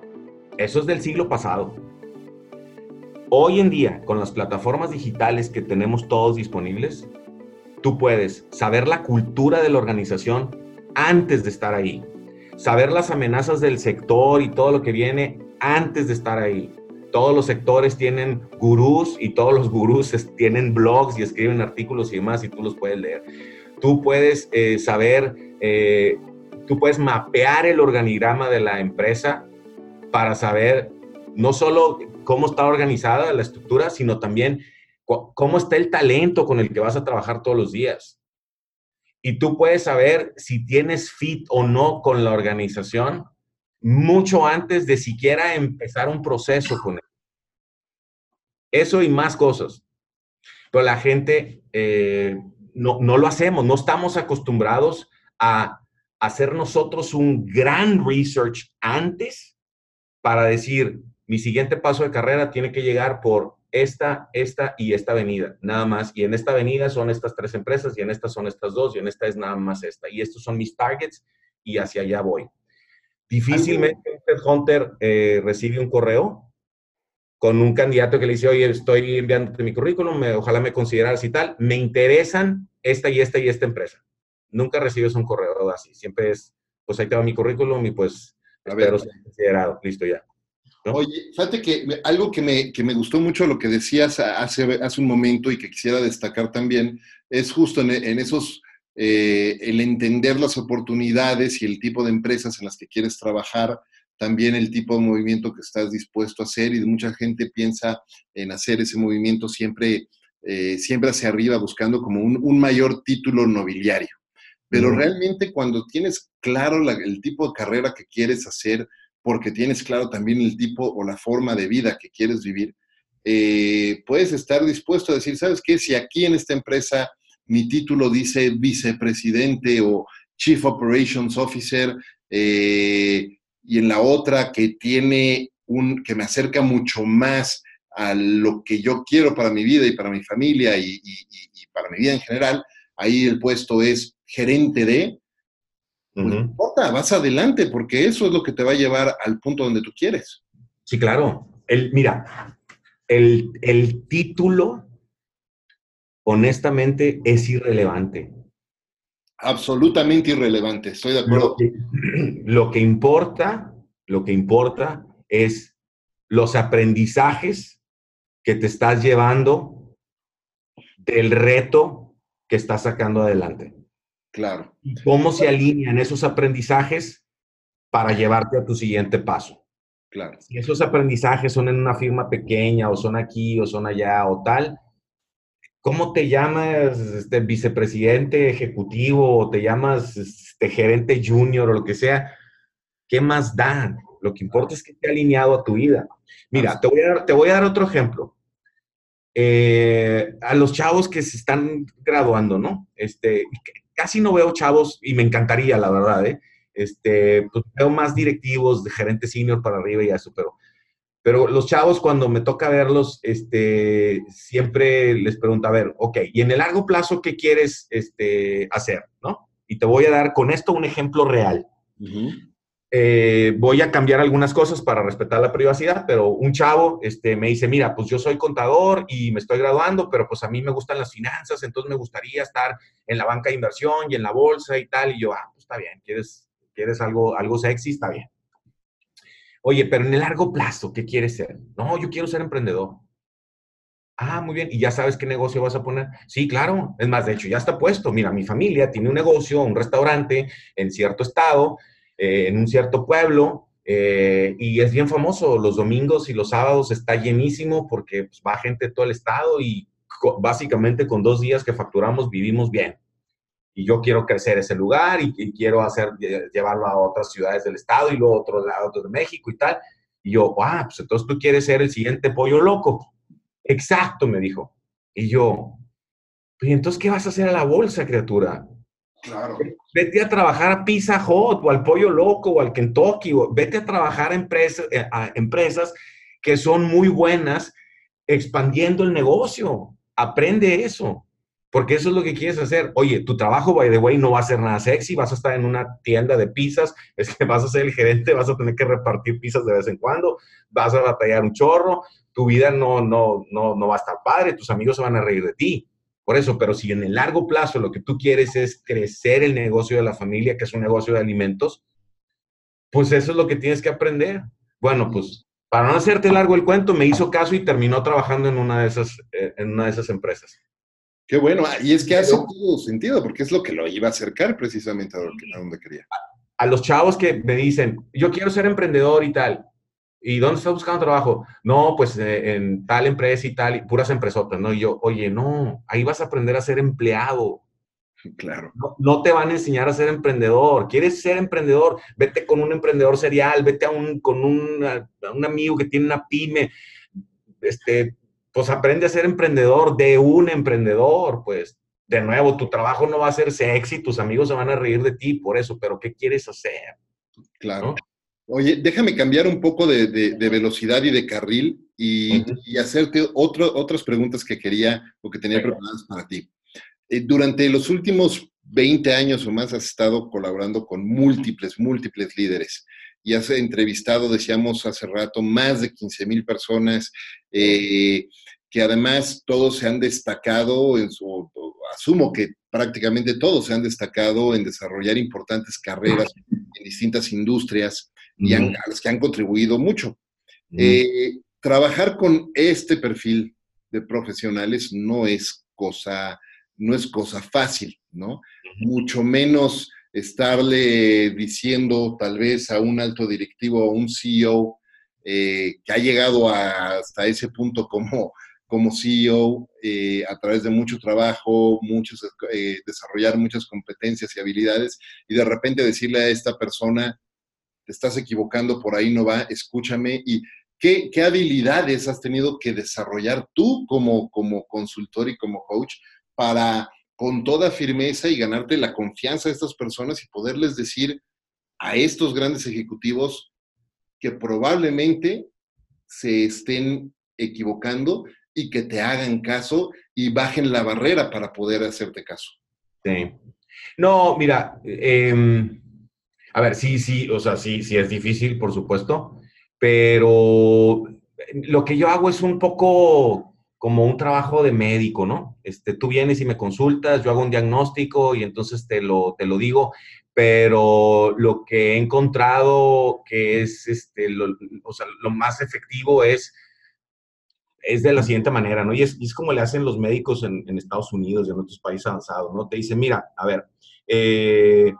eso es del siglo pasado. Hoy en día, con las plataformas digitales que tenemos todos disponibles, Tú puedes saber la cultura de la organización antes de estar ahí, saber las amenazas del sector y todo lo que viene antes de estar ahí. Todos los sectores tienen gurús y todos los gurús tienen blogs y escriben artículos y demás y tú los puedes leer. Tú puedes eh, saber, eh, tú puedes mapear el organigrama de la empresa para saber no solo cómo está organizada la estructura, sino también cómo está el talento con el que vas a trabajar todos los días. Y tú puedes saber si tienes fit o no con la organización mucho antes de siquiera empezar un proceso con él. Eso y más cosas. Pero la gente eh, no, no lo hacemos, no estamos acostumbrados a hacer nosotros un gran research antes para decir, mi siguiente paso de carrera tiene que llegar por esta, esta y esta avenida, nada más. Y en esta avenida son estas tres empresas y en esta son estas dos y en esta es nada más esta. Y estos son mis targets y hacia allá voy. Difícilmente un Hunter eh, recibe un correo con un candidato que le dice, oye, estoy enviándote mi currículum, me, ojalá me consideras y tal. Me interesan esta y esta y esta empresa. Nunca recibes un correo así. Siempre es, pues ahí te va mi currículum y pues espero ser considerado. Listo ya. Oye, fíjate que algo que me, que me, gustó mucho lo que decías hace, hace un momento y que quisiera destacar también es justo en, esos, eh, el entender las oportunidades y el tipo de empresas en las que quieres trabajar, también el tipo de movimiento que estás dispuesto a hacer y mucha gente piensa en hacer ese movimiento siempre, eh, siempre hacia arriba buscando como un, mayor título nobiliario. Pero realmente cuando tienes claro el tipo de carrera que quieres hacer, porque tienes claro también el tipo o la forma de vida que quieres vivir, eh, puedes estar dispuesto a decir, ¿sabes qué? Si aquí en esta empresa mi título dice vicepresidente o Chief Operations Officer, eh, y en la otra que tiene un, que me acerca mucho más a lo que yo quiero para mi vida y para mi familia y para mi vida en general, ahí el puesto es gerente de, pues no importa, vas adelante, porque eso es lo que te va a llevar al punto donde tú quieres. Sí, claro. El, mira, el, el título, honestamente, es irrelevante. Absolutamente irrelevante, estoy de acuerdo. Lo que, lo que importa, lo que importa es los aprendizajes que te estás llevando del reto que estás sacando adelante. Claro. ¿Cómo se alinean esos aprendizajes para llevarte a tu siguiente paso? Claro. Si esos aprendizajes son en una firma pequeña o son aquí o son allá o tal, ¿cómo te llamas este, vicepresidente ejecutivo o te llamas este, gerente junior o lo que sea? ¿Qué más da? Lo que importa es que esté alineado a tu vida. Mira, te voy a dar, te voy a dar otro ejemplo. Eh, a los chavos que se están graduando, ¿no? Este, casi no veo chavos, y me encantaría, la verdad, ¿eh? Este, pues veo más directivos de gerente senior para arriba y eso, pero, pero los chavos cuando me toca verlos, este, siempre les pregunto, a ver, ok, y en el largo plazo, ¿qué quieres este, hacer? ¿No? Y te voy a dar con esto un ejemplo real. Eh, voy a cambiar algunas cosas para respetar la privacidad, pero un chavo este, me dice, mira, pues yo soy contador y me estoy graduando, pero pues a mí me gustan las finanzas, entonces me gustaría estar en la banca de inversión y en la bolsa y tal. Y yo, ah, pues está bien, ¿quieres, quieres algo, algo sexy? Está bien. Oye, pero en el largo plazo, ¿qué quieres ser? No, yo quiero ser emprendedor. Ah, muy bien. ¿Y ya sabes qué negocio vas a poner? Sí, claro. Es más, de hecho, ya está puesto. Mira, mi familia tiene un negocio, un restaurante en cierto estado eh, en un cierto pueblo eh, y es bien famoso. Los domingos y los sábados está llenísimo porque pues, va gente de todo el estado y básicamente con dos días que facturamos vivimos bien. Y yo quiero crecer ese lugar y, quiero hacer, llevarlo a otras ciudades del estado y luego a otros lados de México y tal. Y yo, ah, pues entonces tú quieres ser el siguiente pollo loco. Exacto, me dijo. Y yo, ¿y entonces qué vas a hacer a la bolsa, criatura? Claro. Vete a trabajar a Pizza Hut o al Pollo Loco o al Kentucky. O vete a trabajar a empresas, eh, a empresas que son muy buenas expandiendo el negocio. Aprende eso. Porque eso es lo que quieres hacer. Oye, tu trabajo, by the way, no va a ser nada sexy. Vas a estar en una tienda de pizzas. Es que vas a ser el gerente, vas a tener que repartir pizzas de vez en cuando. Vas a batallar un chorro. Tu vida no, no, no, no va a estar padre. Tus amigos se van a reír de ti. Por eso, pero si en el largo plazo lo que tú quieres es crecer el negocio de la familia, que es un negocio de alimentos, pues eso es lo que tienes que aprender. Bueno, pues para no hacerte largo el cuento, me hizo caso y terminó trabajando en una de esas, eh, en una de esas empresas. Qué bueno, ah, y es que hace todo sentido, porque es lo que lo iba a acercar precisamente a donde quería. A los chavos que me dicen, yo quiero ser emprendedor y tal, ¿Y dónde estás buscando trabajo? No, pues eh, en tal empresa y tal, y puras empresotas, ¿no? Y yo, oye, no, ahí vas a aprender a ser empleado. Claro. No, te van a enseñar a ser emprendedor. ¿Quieres ser emprendedor? Vete con un emprendedor serial, vete a un, con un, un amigo que tiene una pyme. Este, pues aprende a ser emprendedor de un emprendedor, pues. De nuevo, tu trabajo no va a ser sexy, tus amigos se van a reír de ti por eso, pero ¿qué quieres hacer? Claro. Oye, déjame cambiar un poco de, velocidad y de carril y, hacerte otras preguntas que quería o que tenía preparadas para ti. Eh, durante los últimos 20 años o más has estado colaborando con múltiples, múltiples líderes y has entrevistado, decíamos hace rato, más de 15 mil personas eh, que además todos se han destacado en su, asumo que prácticamente todos se han destacado en desarrollar importantes carreras en distintas industrias y a los que han contribuido mucho. Eh, trabajar con este perfil de profesionales no es cosa, no es cosa fácil, ¿no? Mucho menos estarle diciendo tal vez a un alto directivo o un CEO eh, que ha llegado hasta ese punto como, como CEO eh, a través de mucho trabajo, muchos, desarrollar muchas competencias y habilidades y de repente decirle a esta persona, estás equivocando, por ahí no va, escúchame. ¿Y qué, habilidades has tenido que desarrollar tú como, como consultor y como coach para con toda firmeza y ganarte la confianza de estas personas y poderles decir a estos grandes ejecutivos que probablemente se estén equivocando y que te hagan caso y bajen la barrera para poder hacerte caso. Sí. No, mira, eh, a ver, sí, sí, o sea, sí, sí es difícil, por supuesto, pero lo que yo hago es un poco como un trabajo de médico, ¿no? Este, tú vienes y me consultas, yo hago un diagnóstico y entonces te lo, te lo digo, pero lo que he encontrado que es, este, lo, o sea, lo más efectivo es, es de la siguiente manera, ¿no? Y es, es como le hacen los médicos en, en, Estados Unidos y en otros países avanzados, ¿no? Te dicen, mira, a ver, eh,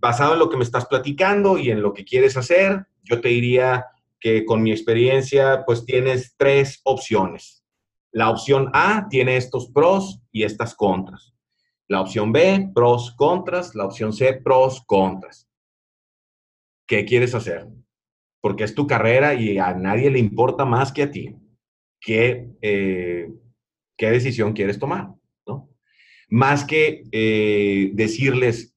basado en lo que me estás platicando y en lo que quieres hacer, yo te diría que con mi experiencia, pues tienes tres opciones. La opción A tiene estos pros y estas contras. La opción B, pros, contras. La opción C, pros, contras. ¿Qué quieres hacer? Porque es tu carrera y a nadie le importa más que a ti. ¿Qué, eh, qué decisión quieres tomar? ¿no? Más que eh, decirles,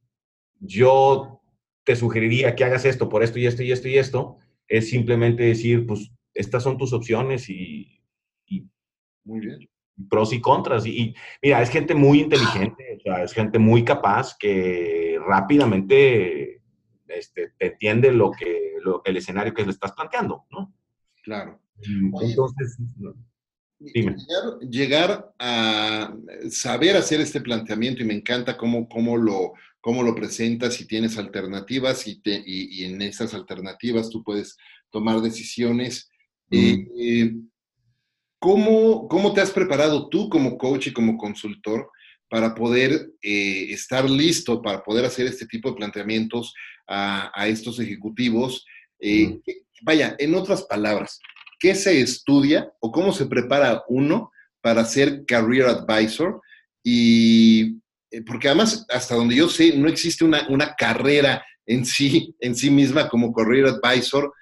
yo te sugeriría que hagas esto por esto y esto y esto y esto, es simplemente decir, pues, estas son tus opciones y, muy bien. pros y contras. Y, mira, es gente muy inteligente, es gente muy capaz que rápidamente este, te entiende lo que, el escenario que le estás planteando, ¿no? Claro. Entonces, dime. Llegar, a saber hacer este planteamiento y me encanta cómo, cómo, lo, cómo lo presentas y tienes alternativas y, te, y, en esas alternativas tú puedes tomar decisiones. Eh, eh, ¿cómo, ¿Cómo te has preparado tú como coach y como consultor para poder eh, estar listo, para poder hacer este tipo de planteamientos a, estos ejecutivos. Eh, vaya, en otras palabras, ¿qué se estudia o cómo se prepara uno para ser career advisor? Y porque además, hasta donde yo sé, no existe una, una carrera en sí, en sí misma como career advisor.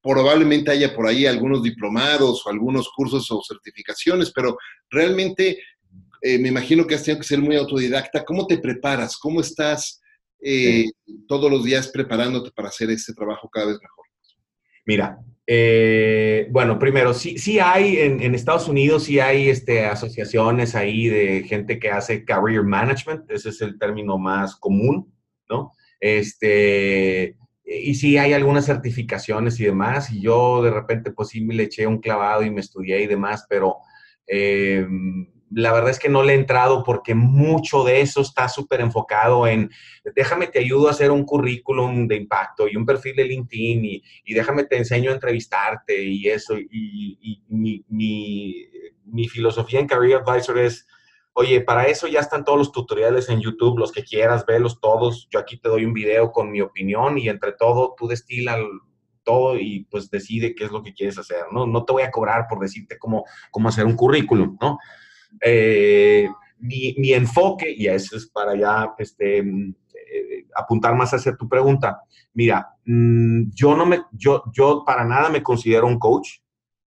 probablemente haya por ahí algunos diplomados o algunos cursos o certificaciones, pero realmente eh, me imagino que has tenido que ser muy autodidacta. ¿Cómo te preparas? ¿Cómo estás eh, todos los días preparándote para hacer este trabajo cada vez mejor? Mira, eh, bueno, primero, sí, sí hay en, Estados Unidos, sí hay este, asociaciones ahí de gente que hace career management, ese es el término más común, ¿no? Este, y sí hay algunas certificaciones y demás, y yo de repente pues sí me le eché un clavado y me estudié y demás, pero la verdad es que no le he entrado porque mucho de eso está súper enfocado en, déjame te ayudo a hacer un currículum de impacto y un perfil de LinkedIn y, déjame te enseño a entrevistarte y eso. Y, mi, filosofía en Career Advisor es, oye, para eso ya están todos los tutoriales en YouTube, los que quieras, velos todos. Yo aquí te doy un video con mi opinión y entre todo tú destila todo y pues decide qué es lo que quieres hacer, ¿no? No te voy a cobrar por decirte cómo, cómo hacer un currículum, ¿no? Eh, mi, enfoque, y eso es para ya este, eh, apuntar más hacia tu pregunta, mira, mm, yo no me, yo, yo para nada me considero un coach,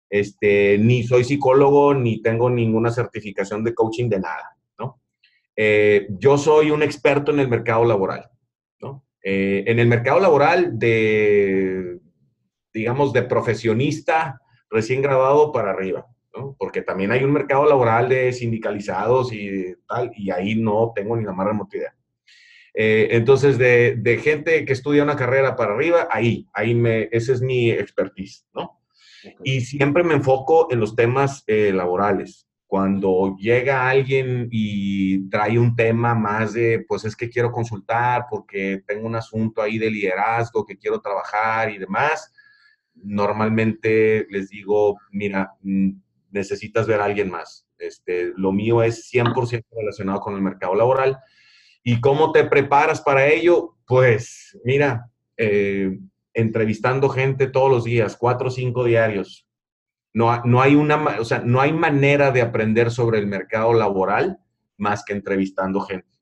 este, ni soy psicólogo, ni tengo ninguna certificación de coaching de nada, ¿no? Eh, yo soy un experto en el mercado laboral, ¿no? en el mercado laboral de, digamos, de profesionista recién graduado para arriba, porque también hay un mercado laboral de sindicalizados y tal, y ahí no tengo ni la más remota idea. Eh, entonces, de, gente que estudia una carrera para arriba, ahí, ahí me, ese es mi expertise, ¿no? Y siempre me enfoco en los temas eh, laborales. Cuando llega alguien y trae un tema más de, pues es que quiero consultar porque tengo un asunto ahí de liderazgo que quiero trabajar y demás, normalmente les digo, mira, mm, necesitas ver a alguien más. Este, lo mío es 100% relacionado con el mercado laboral. ¿Y cómo te preparas para ello? Pues mira, eh, entrevistando gente todos los días, cuatro o cinco diarios. No, no, hay una, o sea, no hay manera de aprender sobre el mercado laboral más que entrevistando gente.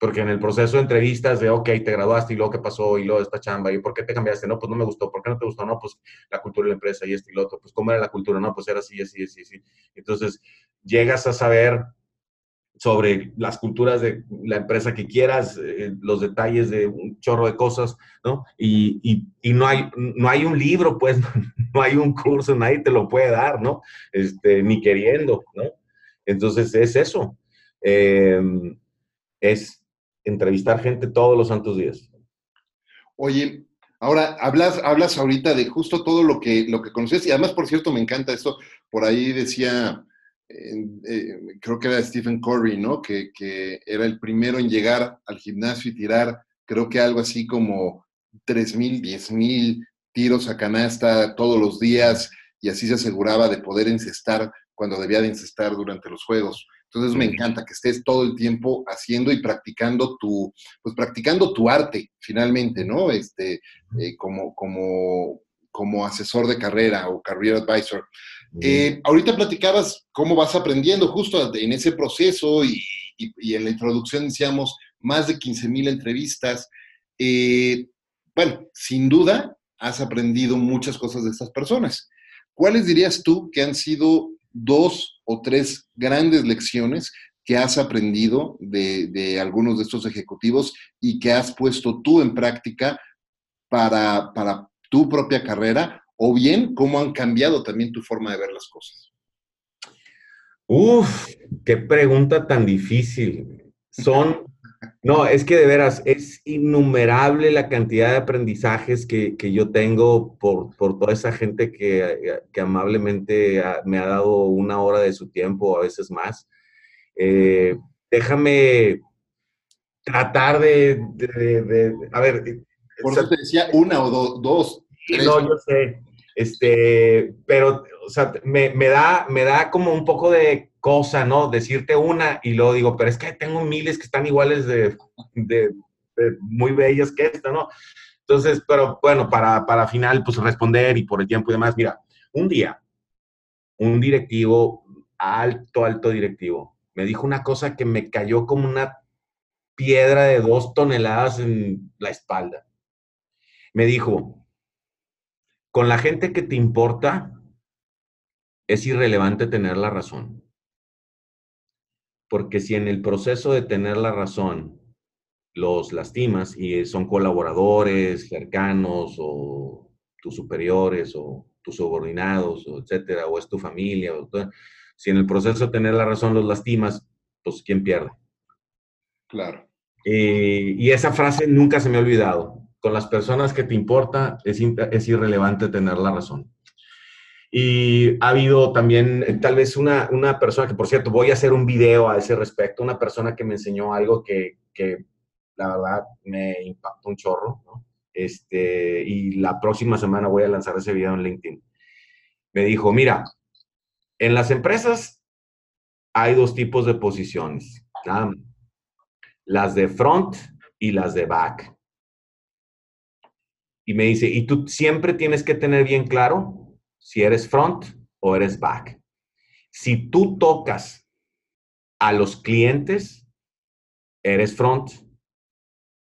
Porque en el proceso de entrevistas de, ok, te graduaste y luego qué pasó y luego esta chamba y por qué te cambiaste, no, pues no me gustó, ¿por qué no te gustó? No, pues la cultura de la empresa y esto y lo otro, pues cómo era la cultura, no, pues era así, así, así, así. Entonces, llegas a saber sobre las culturas de la empresa que quieras, eh, los detalles de un chorro de cosas, ¿no? Y, y, y, no, hay, no hay un libro, pues, no hay un curso, nadie te lo puede dar, ¿no? Este, ni queriendo, ¿no? Entonces, es eso. Eh, es entrevistar gente todos los santos días. Oye, ahora hablas, hablas ahorita de justo todo lo que, lo que conoces y además, por cierto, me encanta esto, por ahí decía, eh, creo que era Stephen Curry, ¿no? Que, que, era el primero en llegar al gimnasio y tirar, creo que algo así como 3.000, 10.000 tiros a canasta todos los días y así se aseguraba de poder encestar cuando debía de encestar durante los juegos. Entonces me encanta que estés todo el tiempo haciendo y practicando tu, pues practicando tu arte, finalmente, ¿no? Este, eh, como, como, como asesor de carrera o career advisor. Eh, ahorita platicabas cómo vas aprendiendo justo en ese proceso y, en la introducción decíamos más de 15 mil entrevistas. Eh, bueno, sin duda has aprendido muchas cosas de estas personas. ¿Cuáles dirías tú que han sido dos o tres grandes lecciones que has aprendido de, algunos de estos ejecutivos y que has puesto tú en práctica para, para tu propia carrera o bien cómo han cambiado también tu forma de ver las cosas? Uf, qué pregunta tan difícil. Son, No, es que de veras, es innumerable la cantidad de aprendizajes que, yo tengo por, toda esa gente que, amablemente me ha dado una hora de su tiempo, a veces más. Eh, déjame tratar de, a ver. Por eso te decía una o dos. No, yo sé. Este, pero, o sea, me, da, me da como un poco de cosa, ¿no? Decirte una y luego digo, pero es que tengo miles que están iguales de, muy bellas que esta, ¿no? Entonces, pero bueno, para, para final, pues responder y por el tiempo y demás, mira, un día, un directivo, alto, alto directivo, me dijo una cosa que me cayó como una piedra de dos toneladas en la espalda. Me dijo, con la gente que te importa, es irrelevante tener la razón. Porque si en el proceso de tener la razón los lastimas y son colaboradores cercanos o tus superiores o tus subordinados o etcétera, o es tu familia, o si en el proceso de tener la razón los lastimas, pues ¿quién pierde? Claro. y esa frase nunca se me ha olvidado con las personas que te importa, es, es irrelevante tener la razón. Y ha habido también eh, tal vez una, una, persona que, por cierto, voy a hacer un video a ese respecto, una persona que me enseñó algo que, que la verdad me impactó un chorro. Este, y la próxima semana voy a lanzar ese video en LinkedIn. Me dijo, mira, en las empresas hay dos tipos de posiciones, las de front y las de back. Y me dice, y tú siempre tienes que tener bien claro si eres front o eres back. Si tú tocas a los clientes, eres front.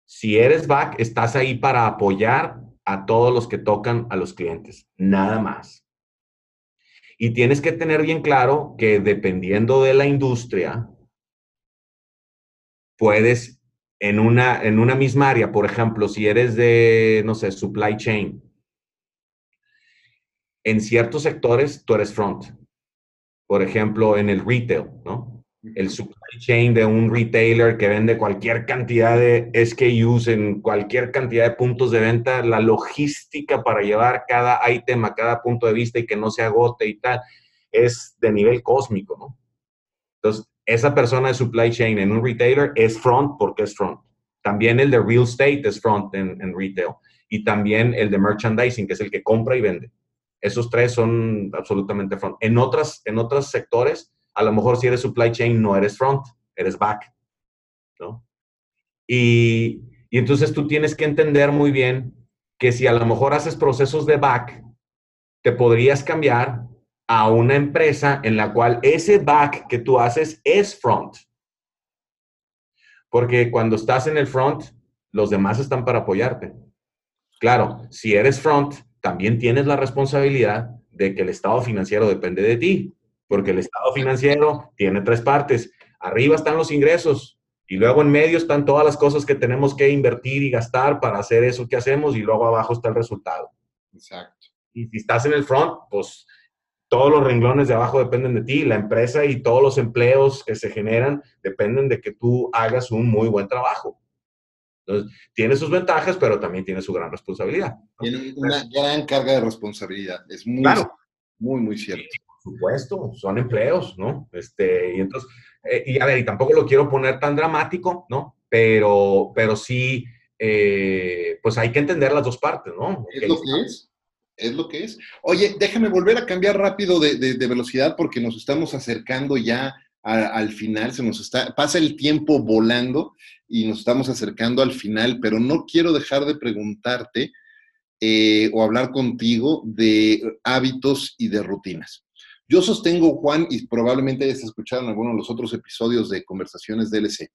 Si eres back, estás ahí para apoyar a todos los que tocan a los clientes, nada más. Y tienes que tener bien claro que dependiendo de la industria, puedes en una, en una misma área, por ejemplo, si eres de, no sé, supply chain, en ciertos sectores tú eres front. Por ejemplo, en el retail, ¿no? El supply chain de un retailer que vende cualquier cantidad de SKUs en cualquier cantidad de puntos de venta, la logística para llevar cada ítem a cada punto de vista y que no se agote y tal, es de nivel cósmico, ¿no? Entonces, esa persona de supply chain en un retailer es front porque es front. También el de real estate es front en, retail. Y también el de merchandising, que es el que compra y vende. Esos tres son absolutamente front. En, otras, en otros sectores, a lo mejor si eres supply chain no eres front, eres back. ¿no? Y, y entonces tú tienes que entender muy bien que si a lo mejor haces procesos de back, te podrías cambiar a una empresa en la cual ese back que tú haces es front. Porque cuando estás en el front, los demás están para apoyarte. Claro, si eres front, también tienes la responsabilidad de que el estado financiero depende de ti, porque el estado financiero tiene tres partes. Arriba están los ingresos y luego en medio están todas las cosas que tenemos que invertir y gastar para hacer eso que hacemos y luego abajo está el resultado. Exacto. Y si estás en el front, pues todos los renglones de abajo dependen de ti, la empresa y todos los empleos que se generan dependen de que tú hagas un muy buen trabajo. Entonces, tiene sus ventajas, pero también tiene su gran responsabilidad. Tiene una gran carga de responsabilidad, es muy, muy, muy cierto. por supuesto, son empleos, ¿no? Este, y entonces, eh, y a ver, y tampoco lo quiero poner tan dramático, ¿no? Pero, pero sí, eh, pues hay que entender las dos partes, ¿no? Es lo que es es lo que es. Oye, déjame volver a cambiar rápido de, velocidad porque nos estamos acercando ya al final, se nos está, pasa el tiempo volando y nos estamos acercando al final, pero no quiero dejar de preguntarte eh, o hablar contigo de hábitos y de rutinas. Yo sostengo, Juan, y probablemente hayas escuchado en alguno de los otros episodios de Conversaciones DLC,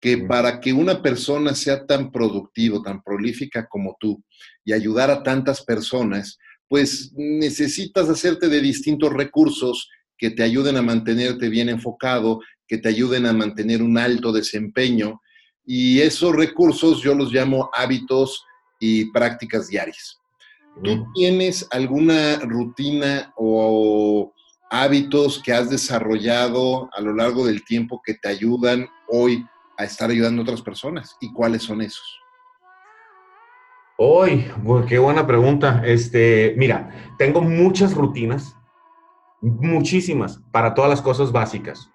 que para que una persona sea tan productiva, tan prolífica como tú y ayudar a tantas personas, pues necesitas hacerte de distintos recursos que te ayuden a mantenerte bien enfocado, que te ayuden a mantener un alto desempeño. Y esos recursos yo los llamo hábitos y prácticas diarias. ¿Tú tienes alguna rutina o hábitos que has desarrollado a lo largo del tiempo que te ayudan hoy a estar ayudando a otras personas y cuáles son esos. Uy, qué buena pregunta. Este, mira, tengo muchas rutinas, muchísimas, para todas las cosas básicas.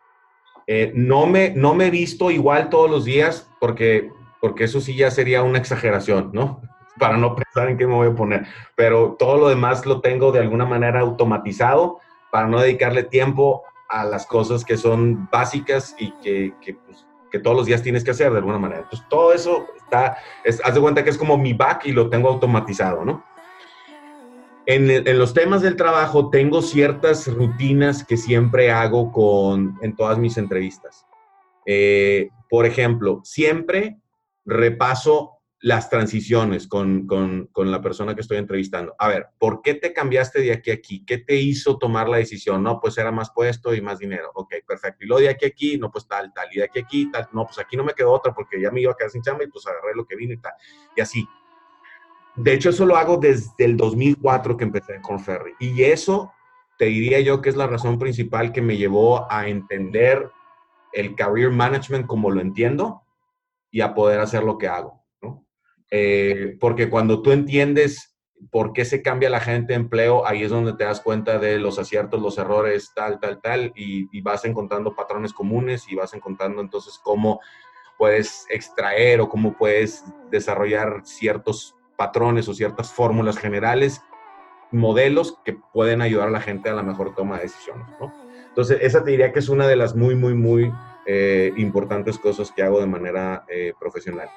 Eh, no, me, no me visto igual todos los días porque, porque eso sí ya sería una exageración, ¿no? Para no pensar en qué me voy a poner. Pero todo lo demás lo tengo de alguna manera automatizado para no dedicarle tiempo a las cosas que son básicas y que, que, pues, que todos los días tienes que hacer de alguna manera. Entonces, todo eso está, haz de cuenta que es como mi back y lo tengo automatizado, ¿no? En, en, los temas del trabajo tengo ciertas rutinas que siempre hago con, en todas mis entrevistas. Eh, por ejemplo, siempre repaso las transiciones con, con, con, la persona que estoy entrevistando. A ver, ¿por qué te cambiaste de aquí a aquí? ¿Qué te hizo tomar la decisión? No, pues era más puesto y más dinero. Ok, perfecto. Y lo de aquí a aquí, no, pues tal, tal. Y de aquí a aquí, tal. No, pues aquí no me quedó otra porque ya me iba a quedar sin chamba y pues agarré lo que vino y tal. Y así. De hecho, eso lo hago desde el 2004 que empecé con Ferry. Y eso te diría yo que es la razón principal que me llevó a entender el career management como lo entiendo y a poder hacer lo que hago. Eh, porque cuando tú entiendes por qué se cambia la gente de empleo, ahí es donde te das cuenta de los aciertos, los errores, tal, tal, tal, y, vas encontrando patrones comunes y vas encontrando entonces cómo puedes extraer o cómo puedes desarrollar ciertos patrones o ciertas fórmulas generales, modelos que pueden ayudar a la gente a la mejor toma de decisiones, ¿no? Entonces, esa te diría que es una de las muy, muy, muy eh, importantes cosas que hago de manera eh, profesional.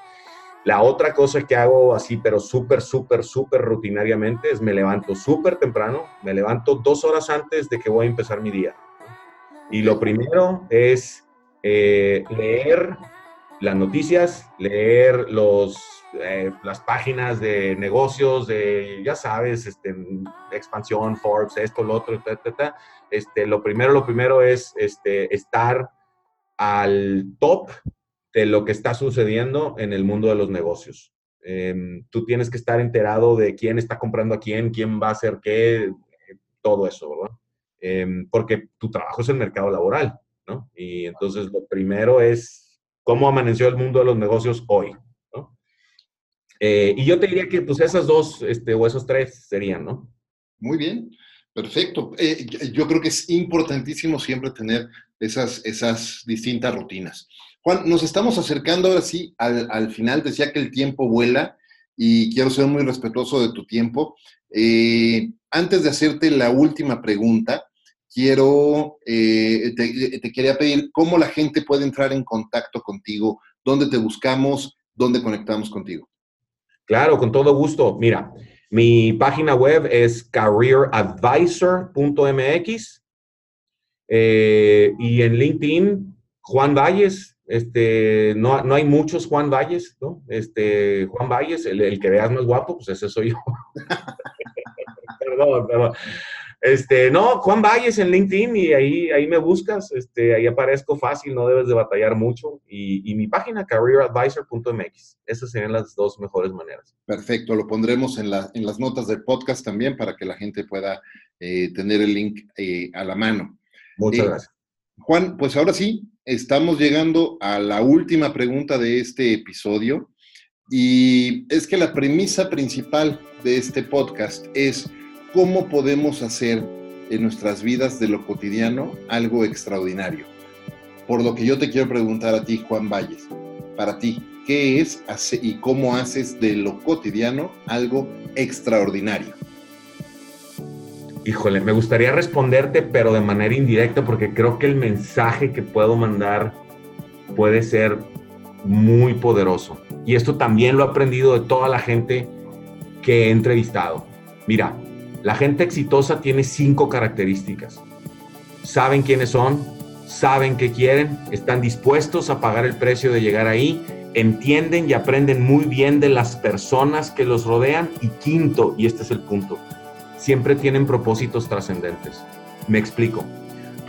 La otra cosa que hago así, pero súper, súper, súper rutinariamente, es me levanto súper temprano, me levanto dos horas antes de que voy a empezar mi día. Y lo primero es eh, leer las noticias, leer los, eh, las páginas de negocios, de, ya sabes, este, expansión, Forbes, esto, lo otro, etc. Este, lo primero, lo primero es este, estar al top de lo que está sucediendo en el mundo de los negocios. Em, tú tienes que estar enterado de quién está comprando a quién, quién va a hacer qué, todo eso, ¿verdad? Em, porque tu trabajo es el mercado laboral, ¿no? Y entonces lo primero es cómo amaneció el mundo de los negocios hoy, ¿no? Eh, y yo te diría que pues esas dos, este, o esos tres serían, ¿no? Muy bien, perfecto. Eh, yo creo que es importantísimo siempre tener esas, esas distintas rutinas. Juan, nos estamos acercando ahora sí al, final. Decía que el tiempo vuela y quiero ser muy respetuoso de tu tiempo. Eh, antes de hacerte la última pregunta, quiero, eh, te, quería pedir cómo la gente puede entrar en contacto contigo, dónde te buscamos, dónde conectamos contigo. Claro, con todo gusto. Mira, mi página web es careeradvisor.mx eh, y en LinkedIn, Juan Valles, este, no, no hay muchos Juan Valles, ¿no? Este, Juan Valles, el, que veas más guapo, pues ese soy yo. perdón, perdón. Este, no, Juan Valles en LinkedIn y ahí, ahí me buscas, este, ahí aparezco fácil, no debes de batallar mucho. Y, y mi página, careeradvisor.mx. Esas serían las dos mejores maneras. Perfecto, lo pondremos en, la, en las notas del podcast también para que la gente pueda eh, tener el link eh, a la mano. Muchas eh, gracias. Juan, pues ahora sí, estamos llegando a la última pregunta de este episodio y es que la premisa principal de este podcast es cómo podemos hacer en nuestras vidas de lo cotidiano algo extraordinario. Por lo que yo te quiero preguntar a ti, Juan Valles, para ti, ¿qué es y cómo haces de lo cotidiano algo extraordinario? Híjole, me gustaría responderte, pero de manera indirecta, porque creo que el mensaje que puedo mandar puede ser muy poderoso. Y esto también lo he aprendido de toda la gente que he entrevistado. Mira, la gente exitosa tiene cinco características. Saben quiénes son, saben qué quieren, están dispuestos a pagar el precio de llegar ahí, entienden y aprenden muy bien de las personas que los rodean. Y quinto, y este es el punto, siempre tienen propósitos trascendentes. Me explico.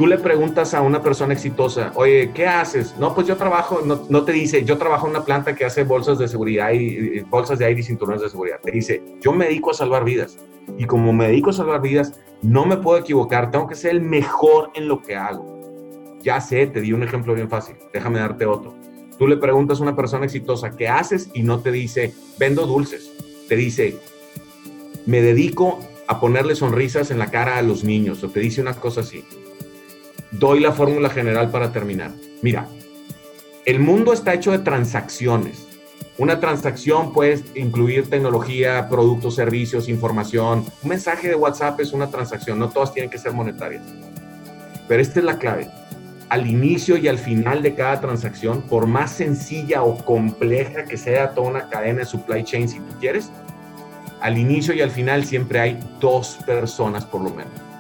Tú le preguntas a una persona exitosa, oye, ¿qué haces? No, pues yo trabajo, no, te dice, yo trabajo en una planta que hace bolsas de seguridad y, bolsas de aire y cinturones de seguridad. Te dice, yo me dedico a salvar vidas. Y como me dedico a salvar vidas, no me puedo equivocar, tengo que ser el mejor en lo que hago. Ya sé, te di un ejemplo bien fácil, déjame darte otro. Tú le preguntas a una persona exitosa, ¿qué haces? Y no te dice, vendo dulces. Te dice, me dedico a ponerle sonrisas en la cara a los niños. O te dice una cosa así. Doy la fórmula general para terminar. Mira, el mundo está hecho de transacciones. Una transacción puede incluir tecnología, productos, servicios, información. Un mensaje de WhatsApp es una transacción, no todas tienen que ser monetarias. Pero esta es la clave. Al inicio y al final de cada transacción, por más sencilla o compleja que sea toda una cadena de supply chain, si tú quieres, al inicio y al final siempre hay dos personas por lo menos.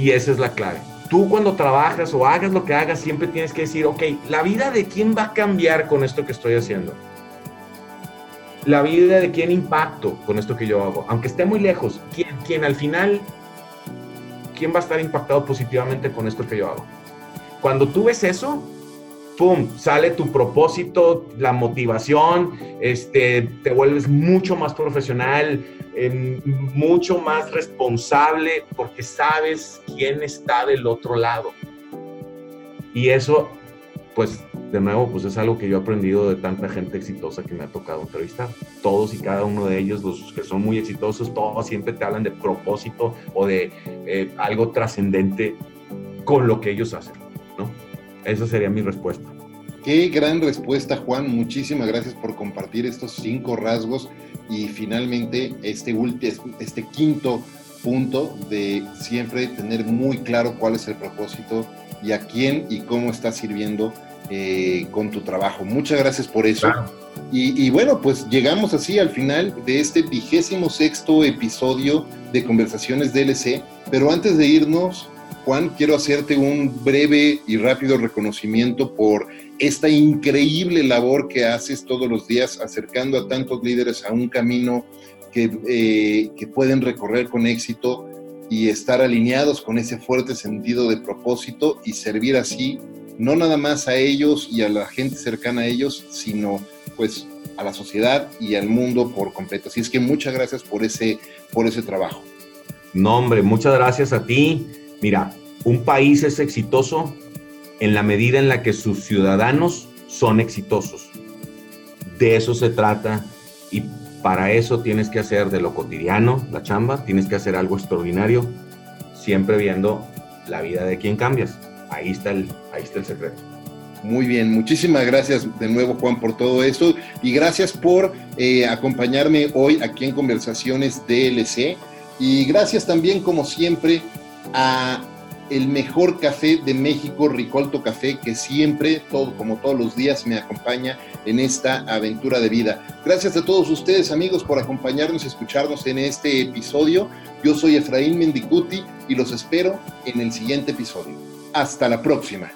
Y esa es la clave tú cuando trabajas o hagas lo que hagas, siempre tienes que decir, ok, la vida de quién va a cambiar con esto que estoy haciendo. La vida de quién impacto con esto que yo hago. Aunque esté muy lejos, ¿quién, quién al final, quién va a estar impactado positivamente con esto que yo hago? Cuando tú ves eso, ¡pum! Sale tu propósito, la motivación, este, te vuelves mucho más profesional, em, mucho más responsable porque sabes quién está del otro lado. Y eso, pues, de nuevo, pues es algo que yo he aprendido de tanta gente exitosa que me ha tocado entrevistar. Todos y cada uno de ellos, los que son muy exitosos, todos siempre te hablan de propósito o de eh, algo trascendente con lo que ellos hacen. Esa sería mi respuesta. Qué gran respuesta, Juan. Muchísimas gracias por compartir estos cinco rasgos y finalmente este, este quinto punto de siempre tener muy claro cuál es el propósito y a quién y cómo estás sirviendo eh, con tu trabajo. Muchas gracias por eso. Y, y, bueno, pues llegamos así al final de este vigésimo sexto episodio de Conversaciones DLC. Pero antes de irnos, Juan, quiero hacerte un breve y rápido reconocimiento por esta increíble labor que haces todos los días acercando a tantos líderes a un camino que, eh, que pueden recorrer con éxito y estar alineados con ese fuerte sentido de propósito y servir así no nada más a ellos y a la gente cercana a ellos, sino pues a la sociedad y al mundo por completo. Así es que muchas gracias por ese, por ese trabajo. No, hombre, muchas gracias a ti. Mira, un país es exitoso en la medida en la que sus ciudadanos son exitosos. De eso se trata y para eso tienes que hacer de lo cotidiano la chamba, tienes que hacer algo extraordinario, siempre viendo la vida de quien cambias. Ahí está el, ahí está el secreto. Muy bien, muchísimas gracias de nuevo Juan por todo esto y gracias por eh, acompañarme hoy aquí en Conversaciones DLC y gracias también como siempre a el mejor café de México, Ricolto Café, que siempre, todo, como todos los días, me acompaña en esta aventura de vida. Gracias a todos ustedes, amigos, por acompañarnos y escucharnos en este episodio. Yo soy Efraín Mendicuti y los espero en el siguiente episodio. Hasta la próxima.